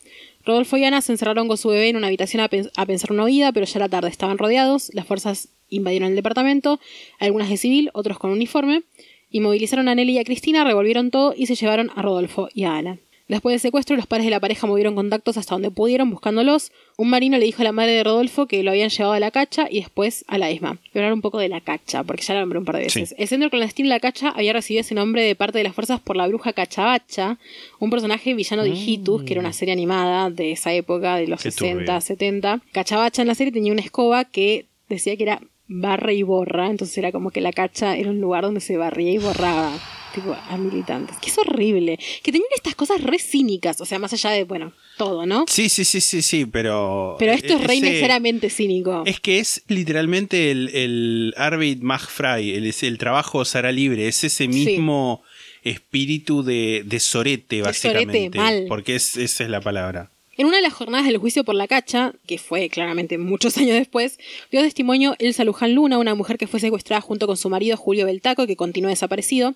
Rodolfo y Ana se encerraron con su bebé en una habitación a, pen- a pensar una huida, pero ya era tarde, estaban rodeados, las fuerzas invadieron el departamento, algunas de civil, otros con uniforme, inmovilizaron a Nelly y a Cristina, revolvieron todo y se llevaron a Rodolfo y a Ana. Después del secuestro, los padres de la pareja movieron contactos hasta donde pudieron buscándolos. Un marino le dijo a la madre de Rodolfo que lo habían llevado a la cacha y después a la ESMA. Voy a hablar un poco de la cacha, porque ya la nombré un par de veces. Sí. El centro clandestino La Cacha había recibido ese nombre de parte de las fuerzas por la bruja Cachabacha, un personaje villano de Hijitus, que era una serie animada de esa época, de los Qué 60, turbio. 70. Cachabacha en la serie tenía una escoba que decía que era barra y borra, entonces era como que la cacha era un lugar donde se barría y borraba, tipo, a militantes. Que es horrible. Que tenían estas cosas re cínicas, o sea, más allá de, bueno, todo, ¿no? Sí, sí, sí, sí, sí, pero. Pero esto es re ese- necesariamente cínico. Es que es literalmente el, el Arvid Magfrey, el, el trabajo Sara Libre, es ese mismo espíritu de, de sorete, sorete, básicamente. mal. Porque es, esa es la palabra. En una de las jornadas del juicio por la cacha, que fue claramente muchos <laughs> años después, dio testimonio Elsa Luján Luna, una mujer que fue secuestrada junto con su marido Julio Beltaco, que continúa desaparecido.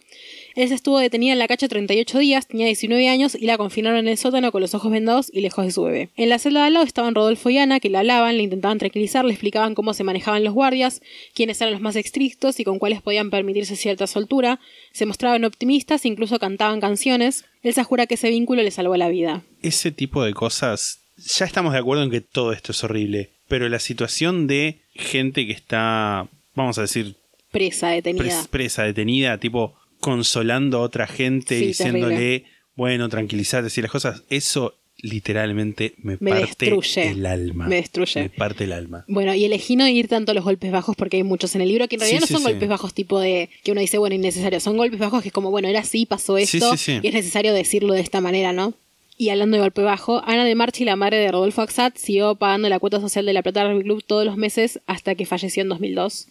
Elsa estuvo detenida en la cacha 38 días, tenía 19 años y la confinaron en el sótano con los ojos vendados y lejos de su bebé. En la celda de al lado estaban Rodolfo y Ana, que la hablaban, le intentaban tranquilizar, le explicaban cómo se manejaban los guardias, quiénes eran los más estrictos y con cuáles podían permitirse cierta soltura. Se mostraban optimistas, incluso cantaban canciones. Elsa jura que ese vínculo le salvó la vida. Ese tipo de cosas. Ya estamos de acuerdo en que todo esto es horrible. Pero la situación de gente que está, vamos a decir, Presa, detenida. pres- presa, detenida, tipo consolando a otra gente, Sí, diciéndole, terrible. bueno, tranquilizate, decir las cosas, eso literalmente me, Me parte destruye. el alma. Me destruye. Me parte el alma. Bueno, y elegí no ir tanto a los golpes bajos porque hay muchos en el libro que en realidad sí, no son sí. golpes bajos tipo de que uno dice, bueno, innecesario. Son golpes bajos que es como, bueno, era así, pasó esto y es necesario decirlo de esta manera, ¿no? Y hablando de golpe bajo, Ana de Marchi, la madre de Rodolfo Axat, siguió pagando la cuota social de la Plata Rugby Club todos los meses hasta que falleció en 2002.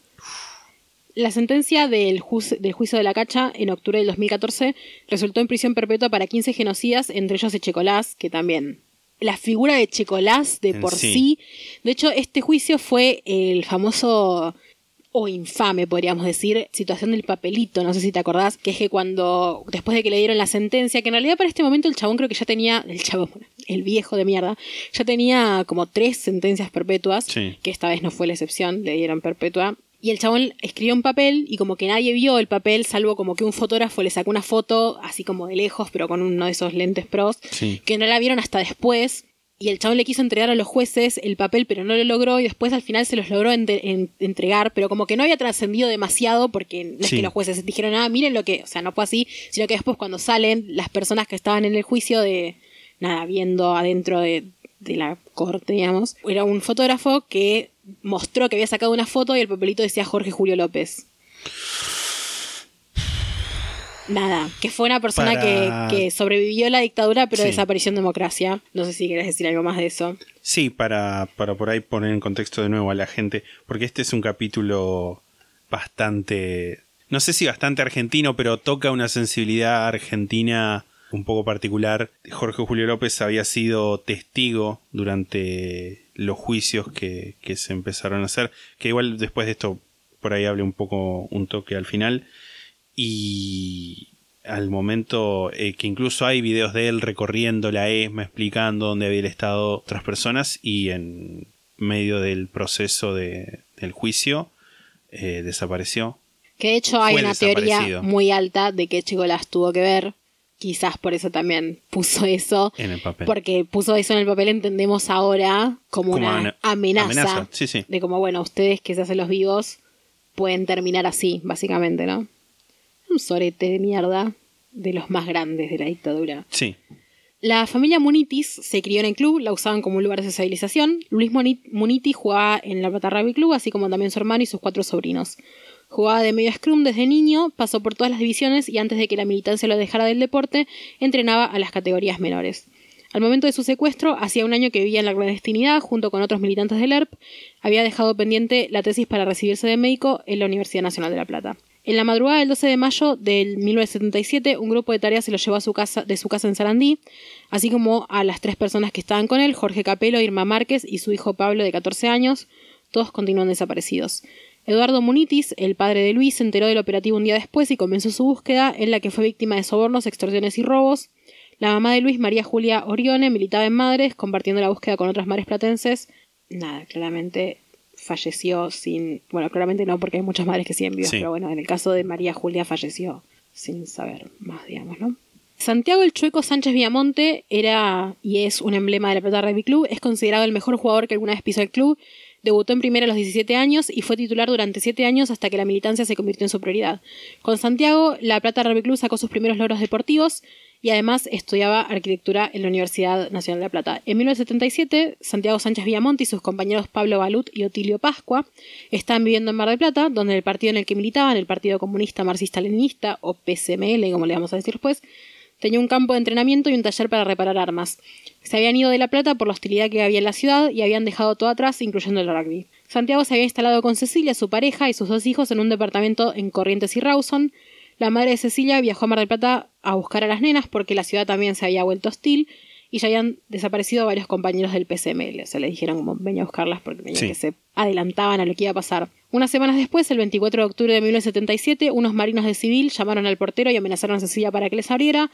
La sentencia del, del juicio de la cacha en octubre del 2014 resultó en prisión perpetua para 15 genocidas, entre ellos Echecolás, que también. La figura de Echecolás de por sí. sí. De hecho, este juicio fue el famoso o infame, podríamos decir, situación del papelito, no sé si te acordás, que es que cuando, después de que le dieron la sentencia, que en realidad para este momento el chabón creo que ya tenía, el chabón, el viejo de mierda, ya tenía como tres sentencias perpetuas, Sí. que esta vez no fue la excepción, le dieron perpetua. Y el chabón escribió un papel y como que nadie vio el papel, salvo como que un fotógrafo le sacó una foto, así como de lejos, pero con uno de esos lentes pros, Sí. que no la vieron hasta después. Y el chabón le quiso entregar a los jueces el papel, pero no lo logró. Y después al final se los logró en- entregar, pero como que no había trascendido demasiado, porque no es Sí. que los jueces dijeron, ah, miren lo que. O sea, no fue así, sino que después cuando salen las personas que estaban en el juicio de. Nada, viendo adentro de, de la corte, digamos, era un fotógrafo que mostró que había sacado una foto y el papelito decía Jorge Julio López. Nada, que fue una persona Para- que, que sobrevivió a la dictadura pero Sí. desapareció en democracia. No sé si querés decir algo más de eso. Sí, para, para por ahí poner en contexto de nuevo a la gente, porque este es un capítulo bastante, no sé si bastante argentino, pero toca una sensibilidad argentina un poco particular. Jorge Julio López había sido testigo durante los juicios que, que se empezaron a hacer, que igual después de esto por ahí hable un poco, un toque al final. Y al momento eh, que incluso hay videos de él recorriendo la ESMA, explicando dónde había estado otras personas y en medio del proceso de- del juicio eh, desapareció. Que de hecho hay una teoría muy alta de que Chicolas tuvo que ver. Quizás por eso también puso eso. En el papel. Porque puso eso en el papel, entendemos ahora como, Como una amenaza. amenaza, sí, sí. De como, bueno, ustedes que se hacen los vivos pueden terminar así, básicamente, ¿no? Un sorete de mierda de los más grandes de la dictadura. Sí. La familia Munitis se crió en el club, la usaban como un lugar de socialización. Luis Munitis jugaba en la Plata Rugby Club, así como también su hermano y sus cuatro sobrinos. Jugaba de medio scrum desde niño, pasó por todas las divisiones y antes de que la militancia lo dejara del deporte, entrenaba a las categorías menores. Al momento de su secuestro, hacía un año que vivía en la clandestinidad junto con otros militantes del ERP, había dejado pendiente la tesis para recibirse de médico en la Universidad Nacional de La Plata. En la madrugada del 12 de mayo del 1977, un grupo de tareas se lo llevó a su casa, de su casa en Sarandí, así como a las tres personas que estaban con él, Jorge Capelo, Irma Márquez y su hijo Pablo de 14 años, todos continúan desaparecidos. Eduardo Munitis, el padre de Luis, se enteró del operativo un día después y comenzó su búsqueda, en la que fue víctima de sobornos, extorsiones y robos. La mamá de Luis, María Julia Orione, militaba en Madres, compartiendo la búsqueda con otras madres platenses. Nada, claramente falleció sin... Bueno, claramente no, porque hay muchas madres que siguen vivas, Sí. pero bueno, en el caso de María Julia falleció sin saber más, digamos, ¿no? Santiago el Chueco Sánchez Viamonte era y es un emblema de la Plata Rugby Club, es considerado el mejor jugador que alguna vez pisó el club, debutó en primera a los 17 años y fue titular durante 7 años hasta que la militancia se convirtió en su prioridad. Con Santiago, la Plata Rugby Club sacó sus primeros logros deportivos y además estudiaba arquitectura en la Universidad Nacional de La Plata. En 1977, Santiago Sánchez Viamonte y sus compañeros Pablo Balut y Otilio Pascua estaban viviendo en Mar del Plata, donde el partido en el que militaban, el Partido Comunista Marxista-Leninista, o PCML, como le vamos a decir después, tenía un campo de entrenamiento y un taller para reparar armas. Se habían ido de La Plata por la hostilidad que había en la ciudad y habían dejado todo atrás, incluyendo el rugby. Santiago se había instalado con Cecilia, su pareja, y sus dos hijos en un departamento en Corrientes y Rawson. La madre de Cecilia viajó a Mar del Plata a buscar a las nenas porque la ciudad también se había vuelto hostil y ya habían desaparecido varios compañeros del PCML. O sea, le dijeron como venía a buscarlas porque venían Sí. que se adelantaban a lo que iba a pasar. Unas semanas después, el 24 de octubre de 1977, unos marinos de civil llamaron al portero y amenazaron a Cecilia para que les abriera.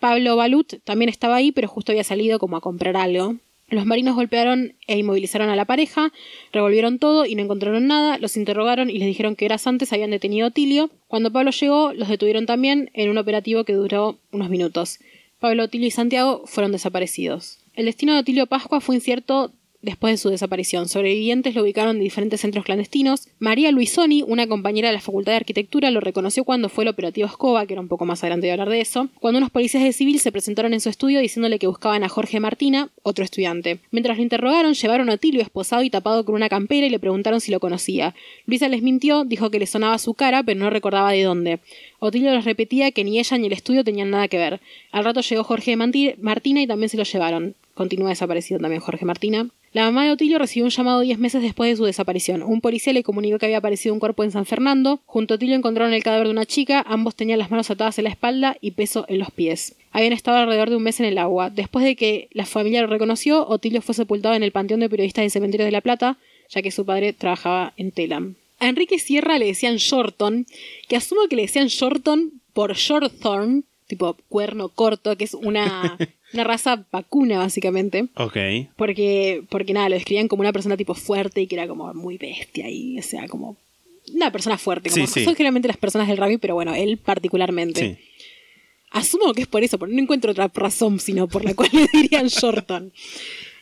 Pablo Balut también estaba ahí, pero justo había salido como a comprar algo. Los marinos golpearon e inmovilizaron a la pareja, revolvieron todo y no encontraron nada, los interrogaron y les dijeron que horas antes habían detenido a Otilio. Cuando Pablo llegó, los detuvieron también en un operativo que duró unos minutos. Pablo, Otilio y Santiago fueron desaparecidos. El destino de Otilio Pascua fue incierto después de su desaparición. Sobrevivientes lo ubicaron en diferentes centros clandestinos. María Luisoni, una compañera de la Facultad de Arquitectura, lo reconoció cuando fue el operativo Escoba, que era un poco más adelante de hablar de eso, cuando unos policías de civil se presentaron en su estudio diciéndole que buscaban a Jorge Martina, otro estudiante. Mientras lo interrogaron, llevaron a Otilio esposado y tapado con una campera y le preguntaron si lo conocía. Luisa les mintió, dijo que le sonaba su cara, pero no recordaba de dónde. Otilio les repetía que ni ella ni el estudio tenían nada que ver. Al rato llegó Jorge Martina y también se lo llevaron. Continúa desaparecido también Jorge Martina. La mamá de Otilio recibió un llamado 10 meses después de su desaparición. Un policía le comunicó que había aparecido un cuerpo en San Fernando. Junto a Otilio encontraron el cadáver de una chica. Ambos tenían las manos atadas en la espalda y peso en los pies. Habían estado alrededor de un mes en el agua. Después de que la familia lo reconoció, Otilio fue sepultado en el Panteón de Periodistas del Cementerio de La Plata, ya que su padre trabajaba en Telam. A Enrique Sierra le decían Shorton, que asumo que le decían Shorton por Shorthorn, tipo cuerno corto, que es una, <laughs> una raza vacuna básicamente. Ok. Porque, porque nada, lo describían como una persona tipo fuerte y que era como muy bestia y, o sea, como una persona fuerte, como Sí, sí. son generalmente las personas del rugby, pero bueno, él particularmente. Sí. Asumo que es por eso, porque no encuentro otra razón sino por la cual le dirían Shorton. <laughs>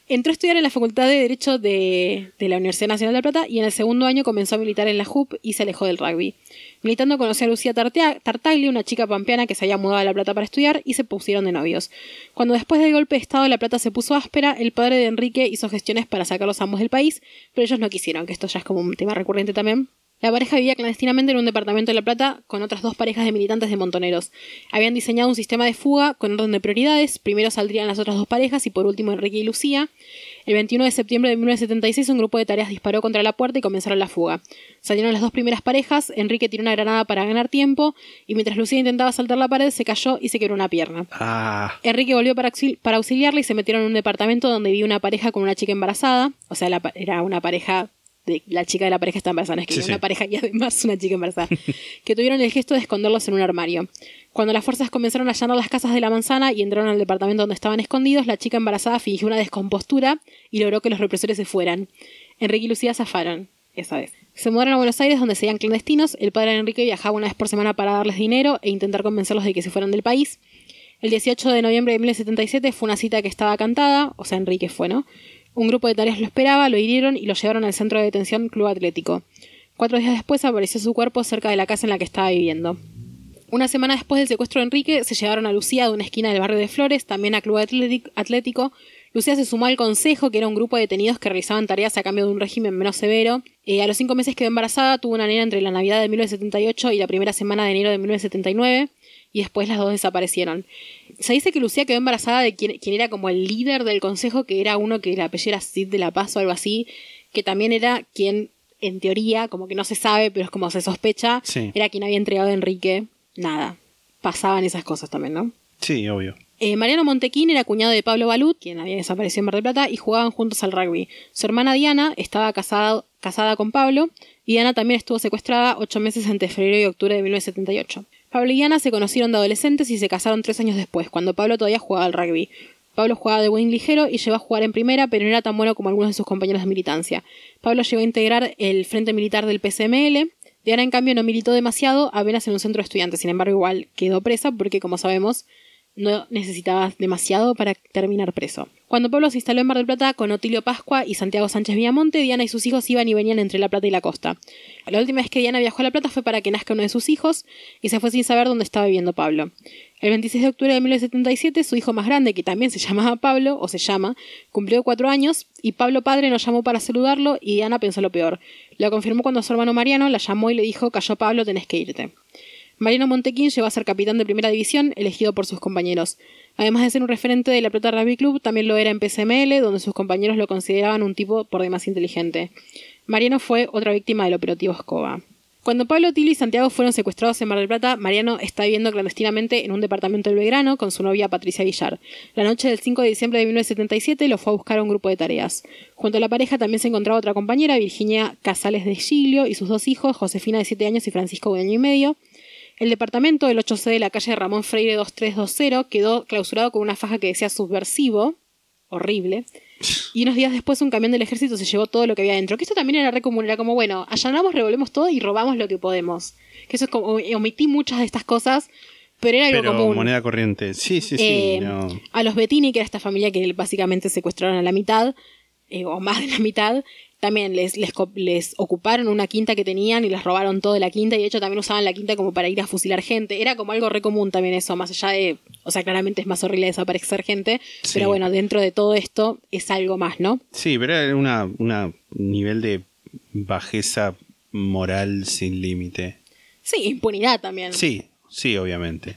Entró a estudiar en la Facultad de Derecho de, de la Universidad Nacional de La Plata y en el segundo año comenzó a militar en la JUP y se alejó del rugby. Militando conoció a Lucía Tartaglia, una chica pampeana que se había mudado a La Plata para estudiar y se pusieron de novios. Cuando después del golpe de Estado La Plata se puso áspera, el padre de Enrique hizo gestiones para sacarlos ambos del país, pero ellos no quisieron, que esto ya es como un tema recurrente también. La pareja vivía clandestinamente en un departamento de La Plata con otras dos parejas de militantes de montoneros. Habían diseñado un sistema de fuga con orden de prioridades. Primero saldrían las otras dos parejas y por último Enrique y Lucía. El 21 de septiembre de 1976 un grupo de tareas disparó contra la puerta y comenzaron la fuga. Salieron las dos primeras parejas, Enrique tiró una granada para ganar tiempo y mientras Lucía intentaba saltar la pared se cayó y se quebró una pierna. Ah. Enrique volvió para, auxil- para auxiliarle y se metieron en un departamento donde vivía una pareja con una chica embarazada. O sea, la era una pareja de la chica de la pareja está embarazada, no es que Sí, sí. una pareja y además una chica embarazada, que tuvieron el gesto de esconderlos en un armario. Cuando las fuerzas comenzaron a allanar las casas de la manzana y entraron al departamento donde estaban escondidos, la chica embarazada fingió una descompostura y logró que los represores se fueran. Enrique y Lucía zafaron, esa vez. Se mudaron a Buenos Aires donde seguían clandestinos. El padre de Enrique viajaba una vez por semana para darles dinero e intentar convencerlos de que se fueran del país. El 18 de noviembre de 1977 fue una cita que estaba cantada, o sea, Enrique fue, ¿no? Un grupo de tareas lo esperaba, lo hirieron y lo llevaron al centro de detención Club Atlético. Cuatro días después apareció su cuerpo cerca de la casa en la que estaba viviendo. Una semana después del secuestro de Enrique, se llevaron a Lucía de una esquina del barrio de Flores, también a Club Atlético-. Lucía se sumó al consejo, que era un grupo de detenidos que realizaban tareas a cambio de un régimen menos severo. Eh, a los cinco meses quedó embarazada, tuvo una nena entre la Navidad de 1978 y la primera semana de enero de 1979, y después las dos desaparecieron. Se dice que Lucía quedó embarazada de quien, quien era como el líder del consejo, que era uno que la apellido Cid de la Paz o algo así, que también era quien, en teoría, como que no se sabe, pero es como se sospecha, Sí. era quien había entregado a Enrique. Nada, pasaban esas cosas también, ¿no? Sí, obvio. Eh, Mariano Montequín era cuñado de Pablo Balut, quien había desaparecido en Mar del Plata, y jugaban juntos al rugby. Su hermana Diana estaba casada, casada con Pablo, y Diana también estuvo secuestrada ocho meses entre febrero y octubre de 1978. Pablo y Diana se conocieron de adolescentes y se casaron tres años después, cuando Pablo todavía jugaba al rugby. Pablo jugaba de wing ligero y llegó a jugar en primera, pero no era tan bueno como algunos de sus compañeros de militancia. Pablo llegó a integrar el frente militar del PCML. Diana, en cambio, no militó demasiado, apenas en un centro de estudiantes. Sin embargo, igual quedó presa porque, como sabemos, no necesitaba demasiado para terminar preso. Cuando Pablo se instaló en Mar del Plata con Otilio Pascua y Santiago Sánchez Villamonte, Diana y sus hijos iban y venían entre La Plata y la costa. La última vez que Diana viajó a La Plata fue para que nazca uno de sus hijos y se fue sin saber dónde estaba viviendo Pablo. El 26 de octubre de 1977, su hijo más grande, que también se llamaba Pablo, o se llama, cumplió cuatro años y Pablo padre nos llamó para saludarlo y Diana pensó lo peor. Lo confirmó cuando su hermano Mariano la llamó y le dijo, cayó Pablo, tenés que irte. Mariano Montequín llegó a ser capitán de primera división, elegido por sus compañeros. Además de ser un referente de la Plata Rugby Club, también lo era en PCML, donde sus compañeros lo consideraban un tipo por demás inteligente. Mariano fue otra víctima del operativo Escoba. Cuando Pablo Tilo y Santiago fueron secuestrados en Mar del Plata, Mariano está viviendo clandestinamente en un departamento del Belgrano con su novia Patricia Villar. La noche del 5 de diciembre de 1977 lo fue a buscar a un grupo de tareas. Junto a la pareja también se encontraba otra compañera, Virginia Casales de Giglio, y sus dos hijos, Josefina de 7 años y Francisco de año y medio. El departamento del 8C de la calle Ramón Freire 2320 quedó clausurado con una faja que decía subversivo, horrible, y unos días después un camión del ejército se llevó todo lo que había dentro. Que esto también era re común, era como, bueno, allanamos, revolvemos todo y robamos lo que podemos. Que eso es como, omití muchas de estas cosas, pero era algo Pero común. moneda corriente. Sí, sí, sí. Eh, no. A los Bettini, que era esta familia que básicamente secuestraron a la mitad, eh, o más de la mitad, también les, les, les ocuparon una quinta que tenían y les robaron todo de la quinta y de hecho también usaban la quinta como para ir a fusilar gente. Era como algo re común también eso, más allá de, o sea, claramente es más horrible desaparecer gente, Sí. pero bueno, dentro de todo esto es algo más, ¿no? Sí, pero era una nivel de bajeza moral sin límite. Sí, impunidad también. Sí, sí, obviamente.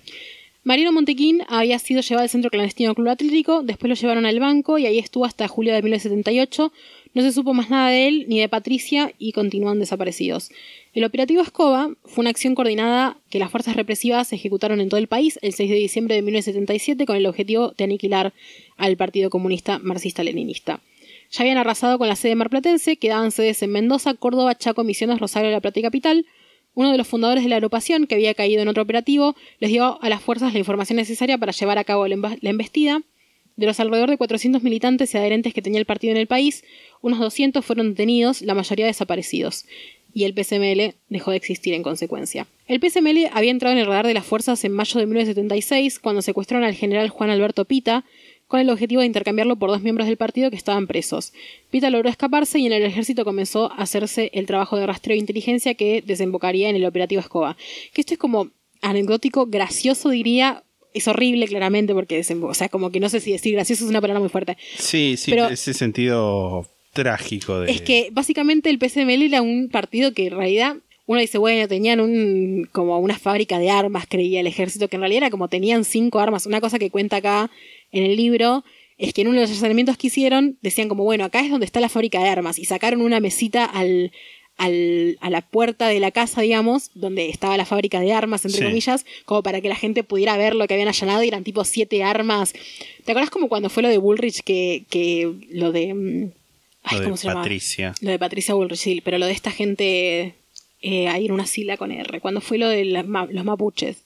Mariano Montequín había sido llevado al centro clandestino Club Atlético, después lo llevaron al banco y ahí estuvo hasta julio de 1978. No se supo más nada de él ni de Patricia y continúan desaparecidos. El operativo Escoba fue una acción coordinada que las fuerzas represivas ejecutaron en todo el país el 6 de diciembre de 1977 con el objetivo de aniquilar al Partido Comunista Marxista-Leninista. Ya habían arrasado con la sede marplatense, quedaban sedes en Mendoza, Córdoba, Chaco, Misiones, Rosario, La Plata y Capital. Uno de los fundadores de la agrupación, que había caído en otro operativo, les dio a las fuerzas la información necesaria para llevar a cabo la embestida. De los alrededor de 400 militantes y adherentes que tenía el partido en el país, unos 200 fueron detenidos, la mayoría desaparecidos. Y el PCML dejó de existir en consecuencia. El PCML había entrado en el radar de las fuerzas en mayo de 1976, cuando secuestraron al general Juan Alberto Pita, con el objetivo de intercambiarlo por dos miembros del partido que estaban presos. Pita logró escaparse y en el ejército comenzó a hacerse el trabajo de rastreo de inteligencia que desembocaría en el operativo Escoba. Que esto es como anecdótico, gracioso diría, es horrible claramente porque desembo- o sea, como que no sé si decir gracioso es una palabra muy fuerte. Sí, sí, Pero- ese sentido trágico de... Es que básicamente el PCML era un partido que en realidad uno dice, bueno, tenían un como una fábrica de armas, creía el ejército, que en realidad era como tenían cinco armas. Una cosa que cuenta acá en el libro es que en uno de los allanamientos que hicieron decían como, bueno, acá es donde está la fábrica de armas y sacaron una mesita al, al- a la puerta de la casa, digamos, donde estaba la fábrica de armas, entre Sí. comillas, como para que la gente pudiera ver lo que habían allanado y eran tipo siete armas. ¿Te acuerdas como cuando fue lo de Bullrich que, que lo de... mm, ay, lo de ¿cómo se llama? Patricia. Lo de Patricia Bullrich, sí, pero lo de esta gente eh, ahí en una sigla con R. ¿Cuándo fue lo de los mapuches?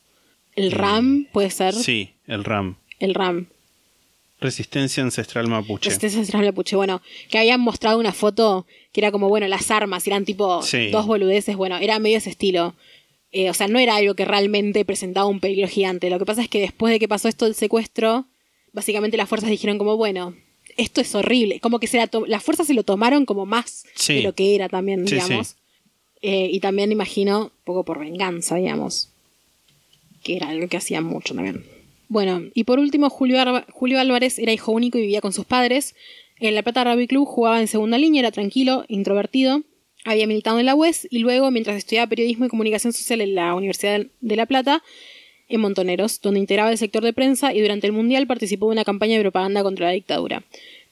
¿El RAM puede ser? Mm. Sí, el RAM. El RAM. Resistencia Ancestral Mapuche. Resistencia Ancestral Mapuche. Bueno, que habían mostrado una foto que era como, bueno, las armas, eran tipo Sí. dos boludeces. Bueno, era medio ese estilo. Eh, o sea, no era algo que realmente presentaba un peligro gigante. Lo que pasa es que después de que pasó esto del secuestro, básicamente las fuerzas dijeron como, bueno, esto es horrible. Como que se la las fuerzas se lo tomaron como más Sí. de lo que era también, Sí, digamos. Eh, y también imagino, un poco por venganza, digamos. que era algo que hacían mucho también. Bueno, y por último, Julio, Álvarez era hijo único y vivía con sus padres. En La Plata Rugby Club jugaba en segunda línea, era tranquilo, introvertido. Había militado en la UES y luego, mientras estudiaba periodismo y comunicación social en la Universidad de La Plata, en Montoneros, donde integraba el sector de prensa y durante el Mundial participó de una campaña de propaganda contra la dictadura.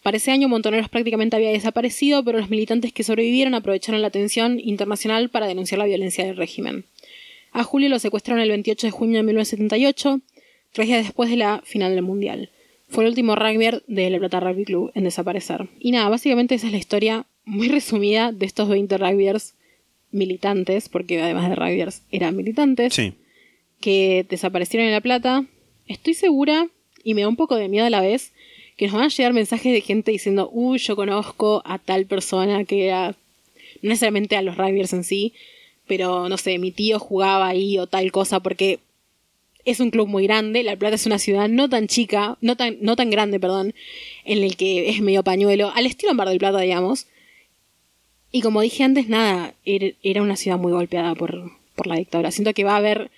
Para ese año Montoneros prácticamente había desaparecido, pero los militantes que sobrevivieron aprovecharon la atención internacional para denunciar la violencia del régimen. A Julio lo secuestraron el 28 de junio de 1978, tres días después de la final del Mundial. Fue el último rugbyer de La Plata Rugby Club en desaparecer. Y nada, básicamente esa es la historia muy <laughs> resumida de estos 20 rugbyers militantes, porque además de rugbyers eran militantes Sí. que desaparecieron en La Plata, estoy segura, y me da un poco de miedo a la vez, que nos van a llegar mensajes de gente diciendo, uy, yo conozco a tal persona que era, no necesariamente a los rugbyers en sí, pero no sé, mi tío jugaba ahí o tal cosa, porque es un club muy grande, La Plata es una ciudad no tan chica, no tan, no tan grande, perdón, en el que es medio pañuelo, al estilo Mar del Plata, digamos. Y como dije antes, nada, er- era una ciudad muy golpeada por, por la dictadura. Siento que va a haber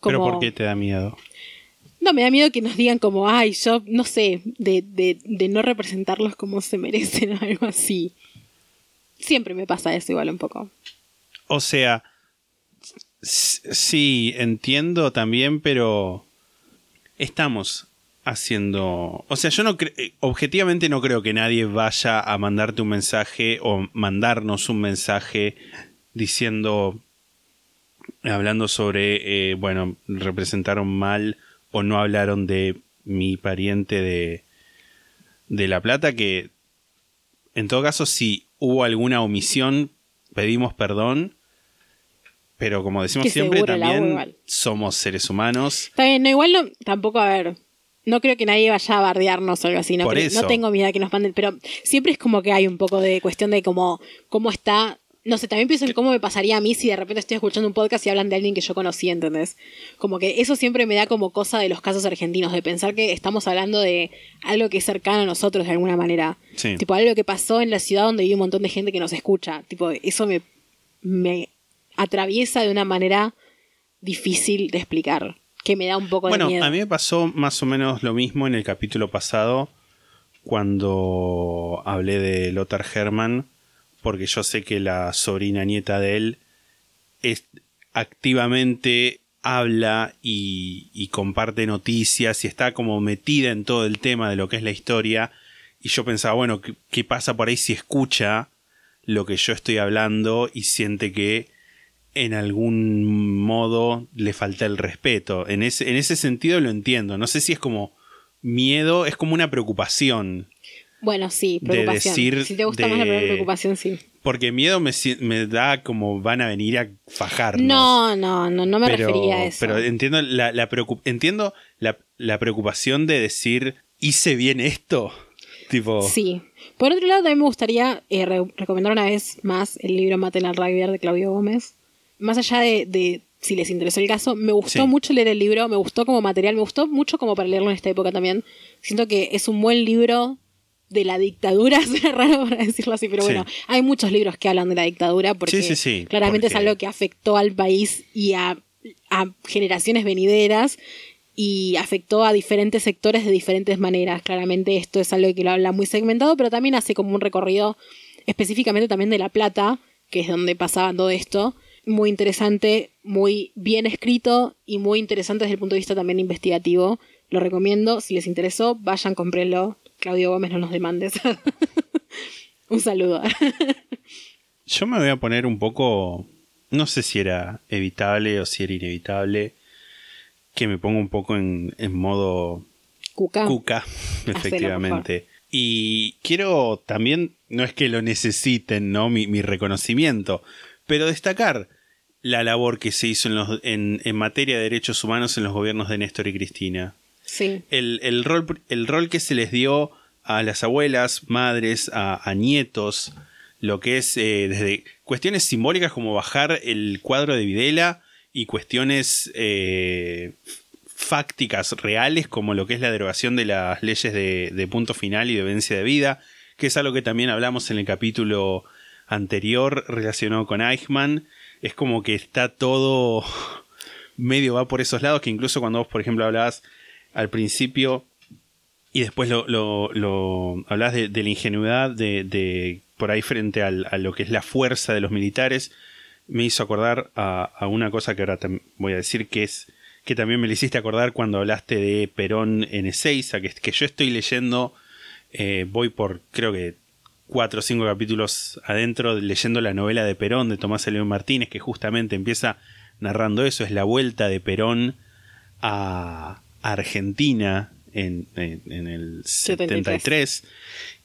como... Pero ¿por qué te da miedo? No, me da miedo que nos digan como, ay, yo no sé, de, de, de no representarlos como se merecen o <laughs> algo así. Siempre me pasa eso igual un poco. O sea, sí, entiendo también, pero estamos haciendo... O sea, yo no eh, objetivamente no creo que nadie vaya a mandarte un mensaje o mandarnos un mensaje diciendo, hablando sobre, eh, bueno, representaron mal o no hablaron de mi pariente de, de La Plata, que en todo caso, si hubo alguna omisión, pedimos perdón. Pero como decimos Que siempre, también somos seres humanos. Está bien, no, igual no, tampoco, a ver, no creo que nadie vaya a bardearnos o algo así, no, Por creo- eso. no tengo miedo que nos manden, pero siempre es como que hay un poco de cuestión de cómo, cómo está, no sé, también pienso en cómo me pasaría a mí si de repente estoy escuchando un podcast y hablan de alguien que yo conocí, ¿entendés? Como que eso siempre me da como cosa de los casos argentinos, de pensar que estamos hablando de algo que es cercano a nosotros de alguna manera. Sí. Tipo, algo que pasó en la ciudad donde vive un montón de gente que nos escucha. Tipo, eso me, me atraviesa de una manera difícil de explicar, que me da un poco Bueno, de miedo. a mí me pasó más o menos lo mismo en el capítulo pasado, cuando hablé de Lothar Herman, porque yo sé que la sobrina nieta de él es, activamente habla y, y comparte noticias y está como metida en todo el tema de lo que es la historia. Y yo pensaba, bueno, ¿qué, qué pasa por ahí si escucha lo que yo estoy hablando y siente que en algún modo le falta el respeto? En ese, en ese sentido lo entiendo. No sé si es como miedo, es como una preocupación. Bueno, sí, de preocupación. decir si te gusta de- más la preocupación, sí. Porque miedo me, da como van a venir a fajarnos. No, no, no, no me pero, refería a eso. Pero entiendo la, la entiendo la, la preocupación de decir, ¿hice bien esto? <laughs> Tipo, Sí. Por otro lado, también me gustaría eh, re- recomendar una vez más el libro Maten al Rugby de Claudio Gómez. Más allá de, de si les interesó el caso, me gustó Sí. mucho leer el libro, me gustó como material, me gustó mucho como para leerlo en esta época también. Siento que es un buen libro de la dictadura, <laughs> suena raro para decirlo así, pero Sí. bueno, hay muchos libros que hablan de la dictadura porque Sí, claramente es algo que afectó al país y a, a generaciones venideras y afectó a diferentes sectores de diferentes maneras. Claramente esto es algo que lo habla muy segmentado, pero también hace como un recorrido específicamente también de La Plata, que es donde pasaba todo esto. Muy interesante, muy bien escrito y muy interesante desde el punto de vista también investigativo. Lo recomiendo, si les interesó, vayan, cómprenlo. Claudio Gómez, no nos demandes. <laughs> un saludo. yo me voy a poner un poco, no sé si era evitable o si era inevitable, que me ponga un poco en, en modo Cuca. Cuca, efectivamente. Y quiero también, no es que lo necesiten, ¿no? Mi, mi reconocimiento, pero destacar la labor que se hizo en, los, en, en materia de derechos humanos en los gobiernos de Néstor y Cristina. Sí. El, el rol, el rol que se les dio a las abuelas, madres, a, a nietos, lo que es eh, desde cuestiones simbólicas como bajar el cuadro de Videla y cuestiones eh, fácticas reales como lo que es la derogación de las leyes de, de punto final y de vencia de vida, que es algo que también hablamos en el capítulo anterior relacionado con Eichmann. Es como que está todo <laughs> medio va por esos lados, que incluso cuando vos, por ejemplo, hablabas al principio y después lo, lo, lo hablabas de, la ingenuidad de, por ahí frente al- a lo que es la fuerza de los militares, me hizo acordar a, una cosa que ahora voy a decir que es que también me le hiciste acordar cuando hablaste de Perón en Ezeiza, que, que yo estoy leyendo, eh, voy por creo que cuatro o cinco capítulos adentro leyendo la novela de Perón de Tomás León Martínez, que justamente empieza narrando eso, es la vuelta de Perón a Argentina en, en- el 73.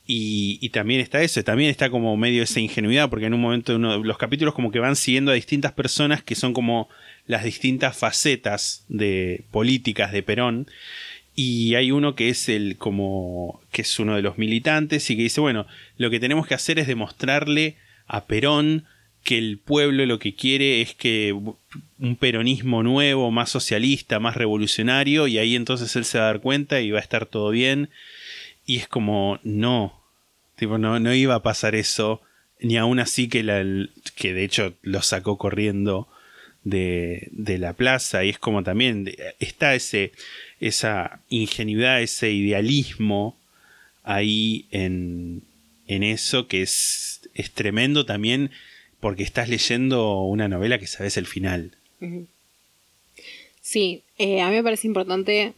Y, y también está eso, también está como medio esa ingenuidad, porque en un momento uno, los capítulos como que van siguiendo a distintas personas que son como las distintas facetas de políticas de Perón. Y hay uno que es el como que es uno de los militantes y que dice, bueno, lo que tenemos que hacer es demostrarle a Perón que el pueblo lo que quiere es que un peronismo nuevo, más socialista, más revolucionario, y ahí entonces él se va a dar cuenta y va a estar todo bien. Y es como, no, tipo, no, no iba a pasar eso, ni aún así que, la, que de hecho lo sacó corriendo de, de la plaza, y es como también está ese, esa ingenuidad, ese idealismo ahí en, en eso que es, es tremendo también porque estás leyendo una novela que sabes el final. Sí, eh, a mí me parece importante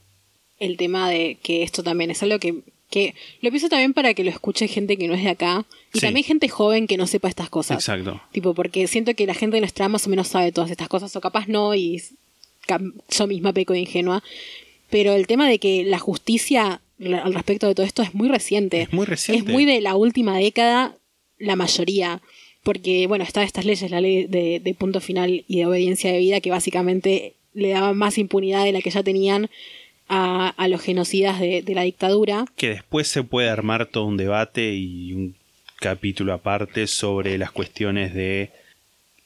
el tema de que esto también es algo que, que lo pienso también para que lo escuche gente que no es de acá y Sí. también gente joven que no sepa estas cosas. Exacto. Tipo, porque siento que la gente de nuestra más o menos sabe todas estas cosas, o capaz no, y yo misma peco de ingenua. Pero el tema de que la justicia al respecto de todo esto es muy reciente. Es muy reciente. Es muy de la última década, la mayoría. Porque, bueno, está estas leyes, la ley de, de punto final y de obediencia de vida, que básicamente le daban más impunidad de la que ya tenían a, a los genocidas de, de la dictadura. Que después se puede armar todo un debate y un capítulo aparte sobre las cuestiones de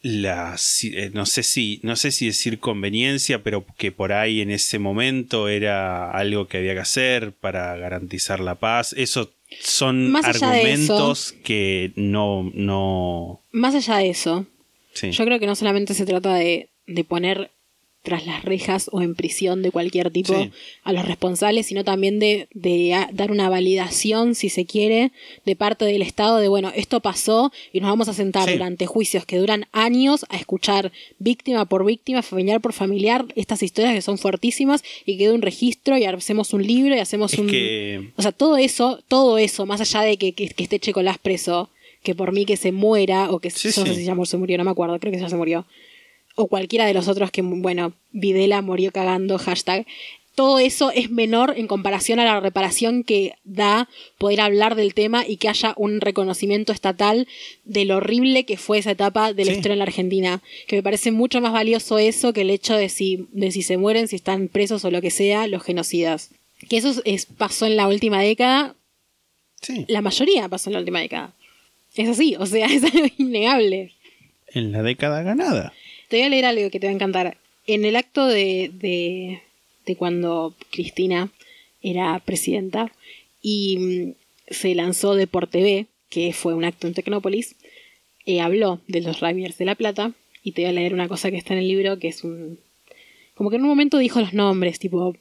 la eh, no sé si no sé si decir conveniencia pero que por ahí en ese momento era algo que había que hacer para garantizar la paz eso son Más argumentos que no no Más allá de eso, sí. Yo creo que no solamente se trata de, de poner tras las rejas o en prisión de cualquier tipo Sí. a los responsables, sino también de, de a- dar una validación, si se quiere, de parte del Estado de, bueno, esto pasó y nos vamos a sentar Sí. durante juicios que duran años a escuchar víctima por víctima, familiar por familiar, estas historias que son fuertísimas y quede un registro y hacemos un libro y hacemos Es un... que- O sea, todo eso, todo eso, más allá de que, que, que esté Checolás preso, que por mí que se muera, o que Sí, no sé si ya se murió, no me acuerdo, creo que ya se murió. O cualquiera de los otros que, bueno, Videla murió cagando, hashtag. Todo eso es menor en comparación a la reparación que da poder hablar del tema y que haya un reconocimiento estatal de lo horrible que fue esa etapa de la Sí. historia en la Argentina. Que me parece mucho más valioso eso que el hecho de si, de si se mueren, si están presos o lo que sea, los genocidas. Que eso es, pasó en la última década, sí. la mayoría pasó en la última década. Es así, o sea, <laughs> es algo innegable. en la década ganada Te voy a leer algo que te va a encantar. En el acto de, de, de cuando Cristina era presidenta y mm, se lanzó de por TV, que fue un acto en Tecnópolis, eh, habló de los rugbyers de La Plata y te voy a leer una cosa que está en el libro que es un... Como que en un momento dijo los nombres, tipo...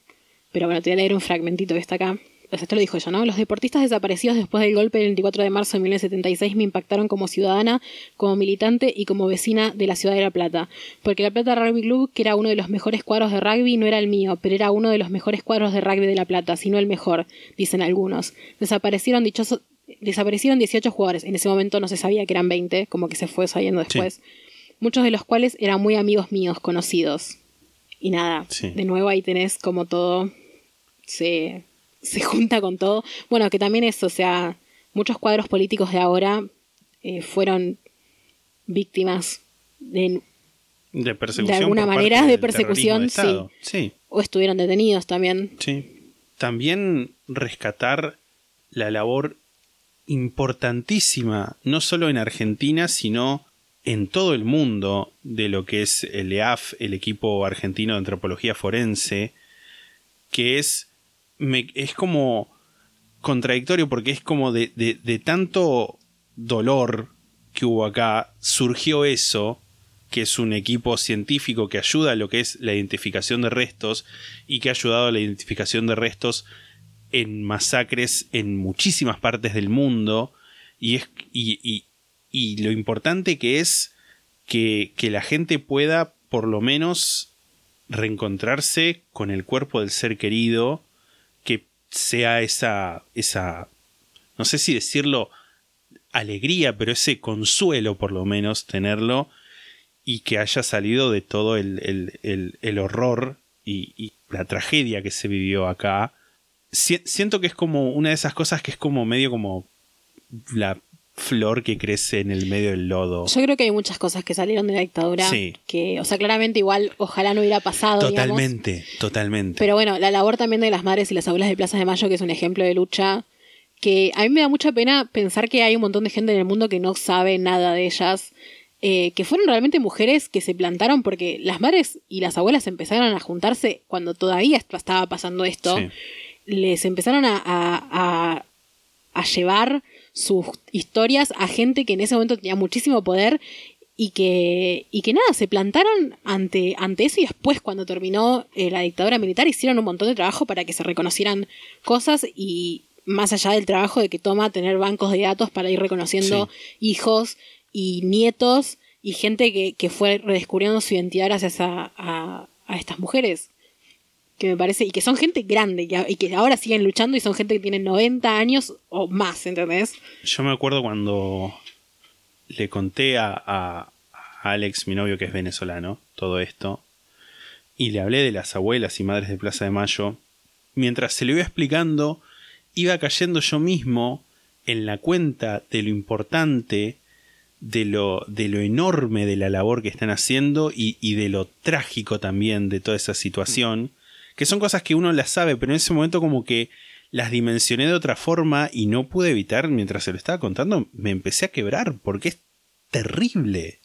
Pero bueno, te voy a leer un fragmentito que está acá. Esto lo dijo ella, ¿no? Los deportistas desaparecidos después del golpe del 24 de marzo de 1976 me impactaron como ciudadana, como militante y como vecina de la ciudad de La Plata. Porque La Plata Rugby Club, que era uno de los mejores cuadros de rugby, no era el mío, pero era uno de los mejores cuadros de rugby de La Plata, sino el mejor, dicen algunos. Desaparecieron dichosos... Desaparecieron 18 jugadores. En ese momento no se sabía que eran 20, como que se fue sabiendo después. Muchos de los cuales eran muy amigos míos, conocidos. Y nada, Sí. de nuevo ahí tenés como todo se, se junta con todo. Bueno, que también es, o sea, muchos cuadros políticos de ahora eh, fueron víctimas de, de persecución De alguna manera, de persecución, Estado. sí o estuvieron detenidos también. Sí. También rescatar la labor importantísima, no solo en Argentina, sino en todo el mundo, de lo que es el EAF, el equipo argentino de antropología forense, que es, es como contradictorio porque es como de, de- tanto dolor que hubo acá, surgió eso que es un equipo científico que ayuda a lo que es la identificación de restos y que ha ayudado a la identificación de restos en masacres en muchísimas partes del mundo. Y, es, y, y, lo importante que es que, que la gente pueda por lo menos reencontrarse con el cuerpo del ser querido, que sea esa, esa, no sé si decirlo alegría, pero ese consuelo por lo menos tenerlo y que haya salido de todo el, el, el, horror y, la tragedia que se vivió acá. Si, siento que es como una de esas cosas que es como medio como la flor que crece en el medio del lodo. Yo creo que hay muchas cosas que salieron de la dictadura Sí. que, o sea, claramente igual ojalá no hubiera pasado. digamos. Totalmente, totalmente. Pero bueno, la labor también de las madres y las abuelas de Plaza de Mayo, que es un ejemplo de lucha, que a mí me da mucha pena pensar que hay un montón de gente en el mundo que no sabe nada de ellas, eh, que fueron realmente mujeres que se plantaron porque las madres y las abuelas empezaron a juntarse cuando todavía est- estaba pasando esto, Sí. les empezaron a, a- a- a llevar sus historias a gente que en ese momento tenía muchísimo poder y que, y que nada, se plantaron ante, ante eso y después cuando terminó eh, la dictadura militar hicieron un montón de trabajo para que se reconocieran cosas y más allá del trabajo de que toma tener bancos de datos para ir reconociendo hijos y nietos y gente que, que fue redescubriendo su identidad gracias a, a- a estas mujeres. Que me parece, y que son gente grande y que ahora siguen luchando y son gente que tiene 90 años o más, ¿entendés? Yo me acuerdo cuando le conté a, a- Alex, mi novio que es venezolano, todo esto, y le hablé de las abuelas y madres de Plaza de Mayo. Mientras se lo iba explicando, iba cayendo yo mismo en la cuenta de lo importante, de lo, de lo enorme de la labor que están haciendo y de lo trágico también de toda esa situación, que son cosas que uno las sabe, pero en ese momento como que las dimensioné de otra forma y no pude evitar, mientras se lo estaba contando, me empecé a quebrar, porque es terrible.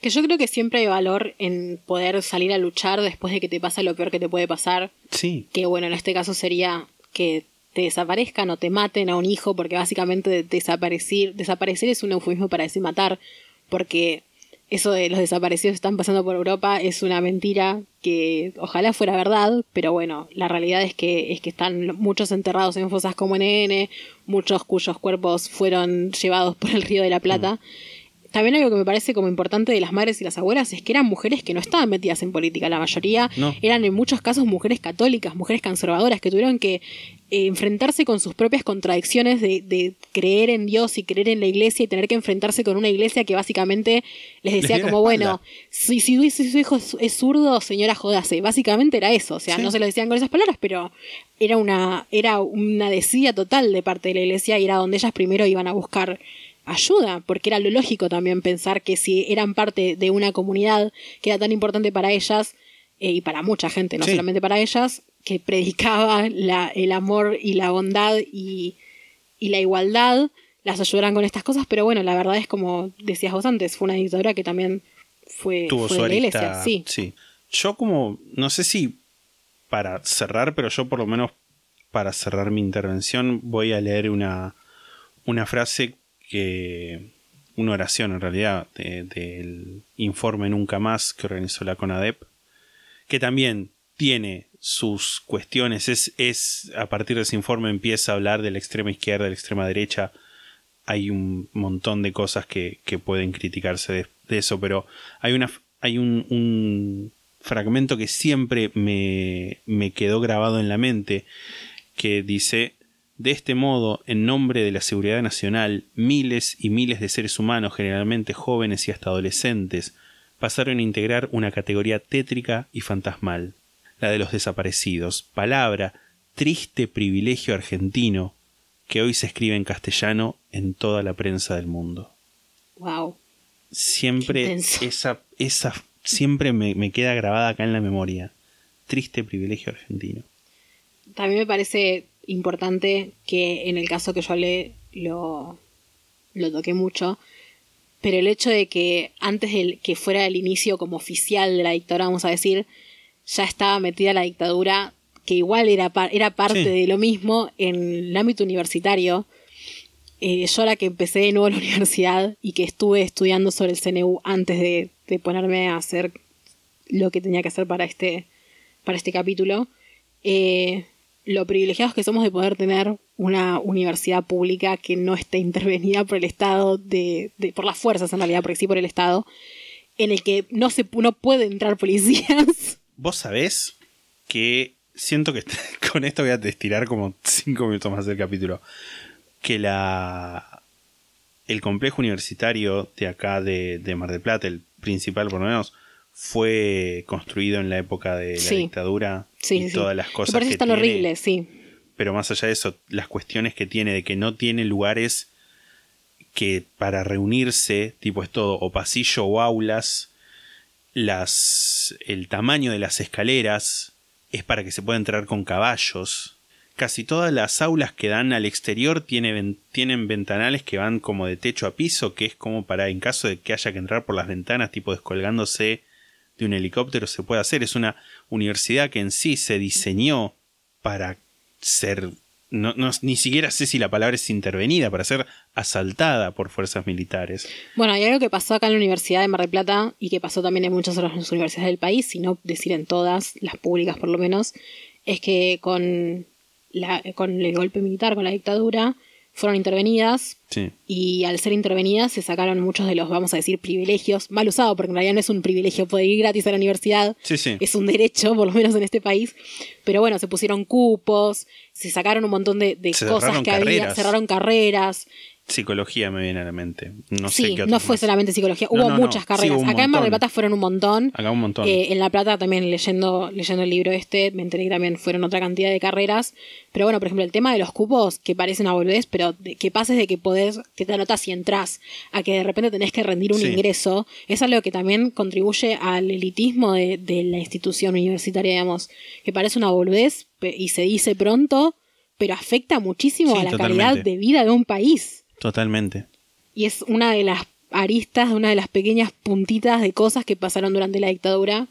Que yo creo que siempre hay valor en poder salir a luchar después de que te pasa lo peor que te puede pasar. Sí, Que bueno, en este caso sería que te desaparezcan o te maten a un hijo, porque básicamente desaparecer, desaparecer es un eufemismo para decir matar, porque eso de los desaparecidos están pasando por Europa es una mentira que ojalá fuera verdad, pero bueno, la realidad es que, es que están muchos enterrados en fosas como NN, muchos cuyos cuerpos fueron llevados por el río de la Plata. También algo que me parece como importante de las madres y las abuelas es que eran mujeres que no estaban metidas en política. La mayoría No. eran en muchos casos mujeres católicas, mujeres conservadoras, que tuvieron que eh, enfrentarse con sus propias contradicciones de, de creer en Dios y creer en la iglesia y tener que enfrentarse con una iglesia que básicamente les decía como, bueno, si, si, si su hijo es, es zurdo, señora, jodase. Básicamente era eso. O sea, Sí. no se lo decían con esas palabras, pero era una, era una desidia total de parte de la iglesia y era donde ellas primero iban a buscar ayuda, porque era lo lógico también pensar que si eran parte de una comunidad que era tan importante para ellas eh, y para mucha gente, no Sí. solamente para ellas, que predicaba la, el amor y la bondad y, y la igualdad, las ayudaran con estas cosas, pero bueno, la verdad es como decías vos antes, fue una dictadura que también fue, tuvo fue su de la arista. iglesia, sí. sí. Yo como, no sé si para cerrar, pero yo por lo menos para cerrar mi intervención voy a leer una, una frase que, una oración en realidad, de- del informe Nunca Más que organizó la CONADEP, que también tiene sus cuestiones, es, es a partir de ese informe empieza a hablar de la extrema izquierda, de la extrema derecha, hay un montón de cosas que, que pueden criticarse de, de eso, pero hay, una, hay un, un fragmento que siempre me, me quedó grabado en la mente, que dice, de este modo, en nombre de la seguridad nacional, miles y miles de seres humanos, generalmente jóvenes y hasta adolescentes, pasaron a integrar una categoría tétrica y fantasmal, la de los desaparecidos, palabra, triste privilegio argentino, que hoy se escribe en castellano en toda la prensa del mundo. Wow. Siempre esa, esa siempre me, me queda grabada acá en la memoria. Triste privilegio argentino. También me parece importante que en el caso que yo hablé lo, lo toqué mucho, pero el hecho de que antes de que fuera el inicio como oficial de la dictadura, vamos a decir, ya estaba metida la dictadura, que igual era, par- era parte Sí. de lo mismo en el ámbito universitario, eh, yo ahora que empecé de nuevo la <laughs> universidad y que estuve estudiando sobre el CNU antes de, de ponerme a hacer lo que tenía que hacer para este, para este capítulo, eh, lo privilegiados que somos de poder tener una universidad pública que no esté intervenida por el Estado, de, de- por las fuerzas en realidad, porque sí por el Estado, en el que no, se, no puede entrar policías. <laughs> Vos sabés que siento que <laughs> con esto voy a estirar como 5 minutos más del capítulo. Que la el complejo universitario de acá de, de Mar del Plata, el principal por lo menos, fue construido en la época de la Sí. dictadura Sí, y sí, todas las Me cosas parece que tan tiene. horrible, sí. Pero más allá de eso, las cuestiones que tiene de que no tiene lugares que para reunirse, tipo es todo o pasillo o aulas, las el tamaño de las escaleras es para que se pueda entrar con caballos. Casi todas las aulas que dan al exterior tienen ventanales que van como de techo a piso, que es como para en caso de que haya que entrar por las ventanas, tipo descolgándose de un helicóptero, se puede hacer. Es una universidad que en sí se diseñó para ser, no, no- ni siquiera sé si la palabra es intervenida, para ser asaltada por fuerzas militares. Bueno, hay algo que pasó acá en la Universidad de Mar del Plata y que pasó también en muchas otras universidades del país, si no decir en todas, las públicas por lo menos, es que con, la, con el golpe militar, con la dictadura, fueron intervenidas Sí. y al ser intervenidas se sacaron muchos de los, vamos a decir, privilegios, mal usado, porque en realidad no es un privilegio poder ir gratis a la universidad, Sí, sí. es un derecho, por lo menos en este país, pero bueno, se pusieron cupos, se sacaron un montón de, cosas que había, cerraron carreras, Psicología me viene a la mente. No sé qué no fue más. solamente psicología, hubo no, no. muchas Sí, carreras. hubo Acá en Mar del. Plata fueron un montón. Acá un montón. Eh, en La Plata también leyendo, leyendo el libro este, me enteré que también fueron otra cantidad de carreras. Pero bueno, por ejemplo, el tema de los cupos, que parece una boludez, pero que pases de que podés, que te anotas y entras, a que de repente tenés que rendir un Sí. ingreso, es algo que también contribuye al elitismo de, de la institución universitaria, digamos, que parece una boludez y se dice pronto, pero afecta muchísimo Sí, a la totalmente. calidad de vida de un país. Totalmente. Y es una de las aristas, una de las pequeñas puntitas de cosas que pasaron durante la dictadura.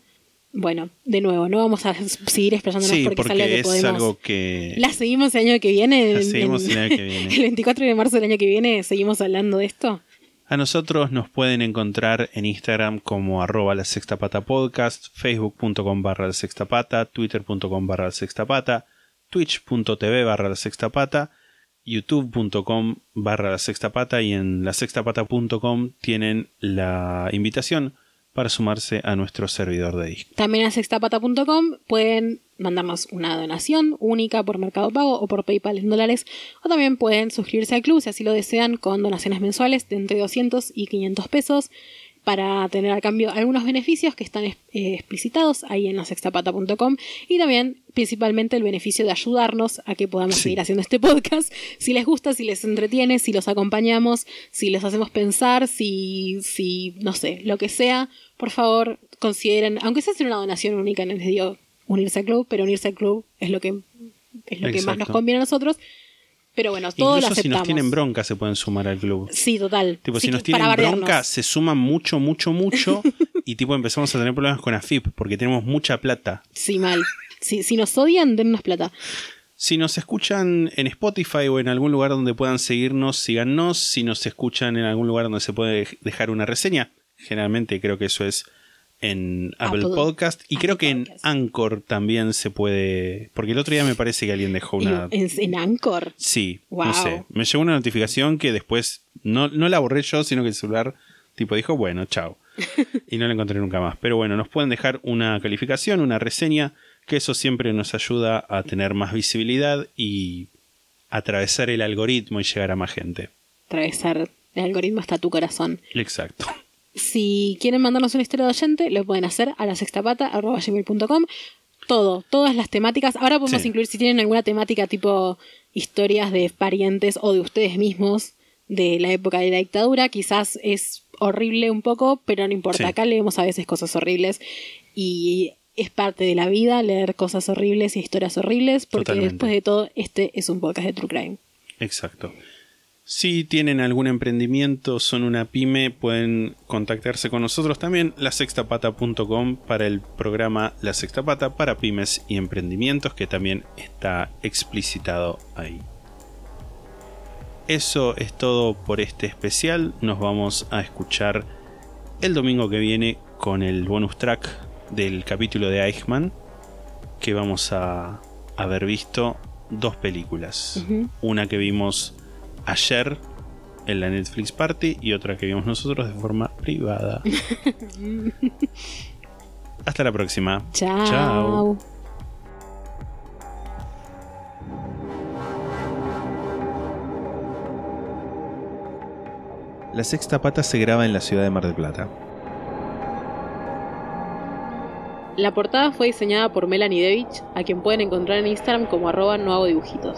Bueno, de nuevo, no vamos a seguir expresándonos Sí, porque, porque es algo que podemos. algo que... La seguimos el año que viene. La seguimos en- el año que viene. <laughs> el 24 de marzo del año que viene seguimos hablando de esto. A nosotros nos pueden encontrar en Instagram como arroba la sexta pata podcast, facebook.com barra la sexta pata, twitter.com barra la sexta pata, twitch.tv barra la sexta pata, youtube.com barra la sexta pata y en la sextapata.com tienen la invitación para sumarse a nuestro servidor de disco. También a sextapata.com pueden mandarnos una donación única por Mercado Pago o por PayPal en dólares. O también pueden suscribirse al club si así lo desean con donaciones mensuales de entre 200 y 500 pesos para tener a cambio algunos beneficios que están eh, explicitados ahí en la sextapata.com y también principalmente el beneficio de ayudarnos a que podamos Sí. seguir haciendo este podcast. Si les gusta, si les entretiene, si los acompañamos, si les hacemos pensar, si, si no sé, lo que sea, por favor consideren, aunque sea hacer una donación única, no les digo unirse al club, pero unirse al club es lo que, es lo que más nos conviene a nosotros. Pero bueno, todo lo Incluso si aceptamos. nos tienen bronca se pueden sumar al club. Sí, total. Tipo, Sí, si nos tienen bronca, se suman mucho, mucho, mucho. <laughs> y tipo empezamos a tener problemas con AFIP porque tenemos mucha plata. Sí, mal. Si, si nos odian, dennos plata. Si nos escuchan en Spotify o en algún lugar donde puedan seguirnos, síganos. Si nos escuchan en algún lugar donde se puede dejar una reseña, generalmente creo que eso es en Apple, Apple- Podcast. Y Apple creo que en. Anchor también se puede. Porque el otro día me parece que alguien dejó una. En, en Anchor. Sí, Wow. no sé. Me llegó una notificación que después no, no la borré yo, sino que el celular tipo dijo, bueno, chao. <laughs> y no la encontré nunca más. Pero bueno, nos pueden dejar una calificación, una reseña, que eso siempre nos ayuda a tener más visibilidad y atravesar el algoritmo y llegar a más gente. Atravesar el algoritmo hasta tu corazón. Exacto. Si quieren mandarnos una historia de oyente, lo pueden hacer a la sextapata.com. Todo, todas las temáticas. Ahora podemos Sí. incluir si tienen alguna temática tipo historias de parientes o de ustedes mismos de la época de la dictadura. Quizás es horrible un poco, pero no importa. Sí. Acá leemos a veces cosas horribles y es parte de la vida leer cosas horribles y historias horribles, porque Totalmente. después de todo, este es un podcast de True Crime. Exacto. Si tienen algún emprendimiento, son una pyme, pueden contactarse con nosotros también, lasextapata.com para el programa La Sexta Pata para pymes y emprendimientos, que también está explicitado ahí. eso es todo por este especial. Nos vamos a escuchar el domingo que viene con el bonus track del capítulo de Eichmann, que vamos a haber visto dos películas. Una que vimos ayer en la Netflix Party y otra que vimos nosotros de forma privada. <laughs> Hasta la próxima. Chao. Chao. La sexta pata se graba en la ciudad de Mar del Plata. La portada fue diseñada por Melanie Devich, a quien pueden encontrar en Instagram como arroba no hago dibujitos.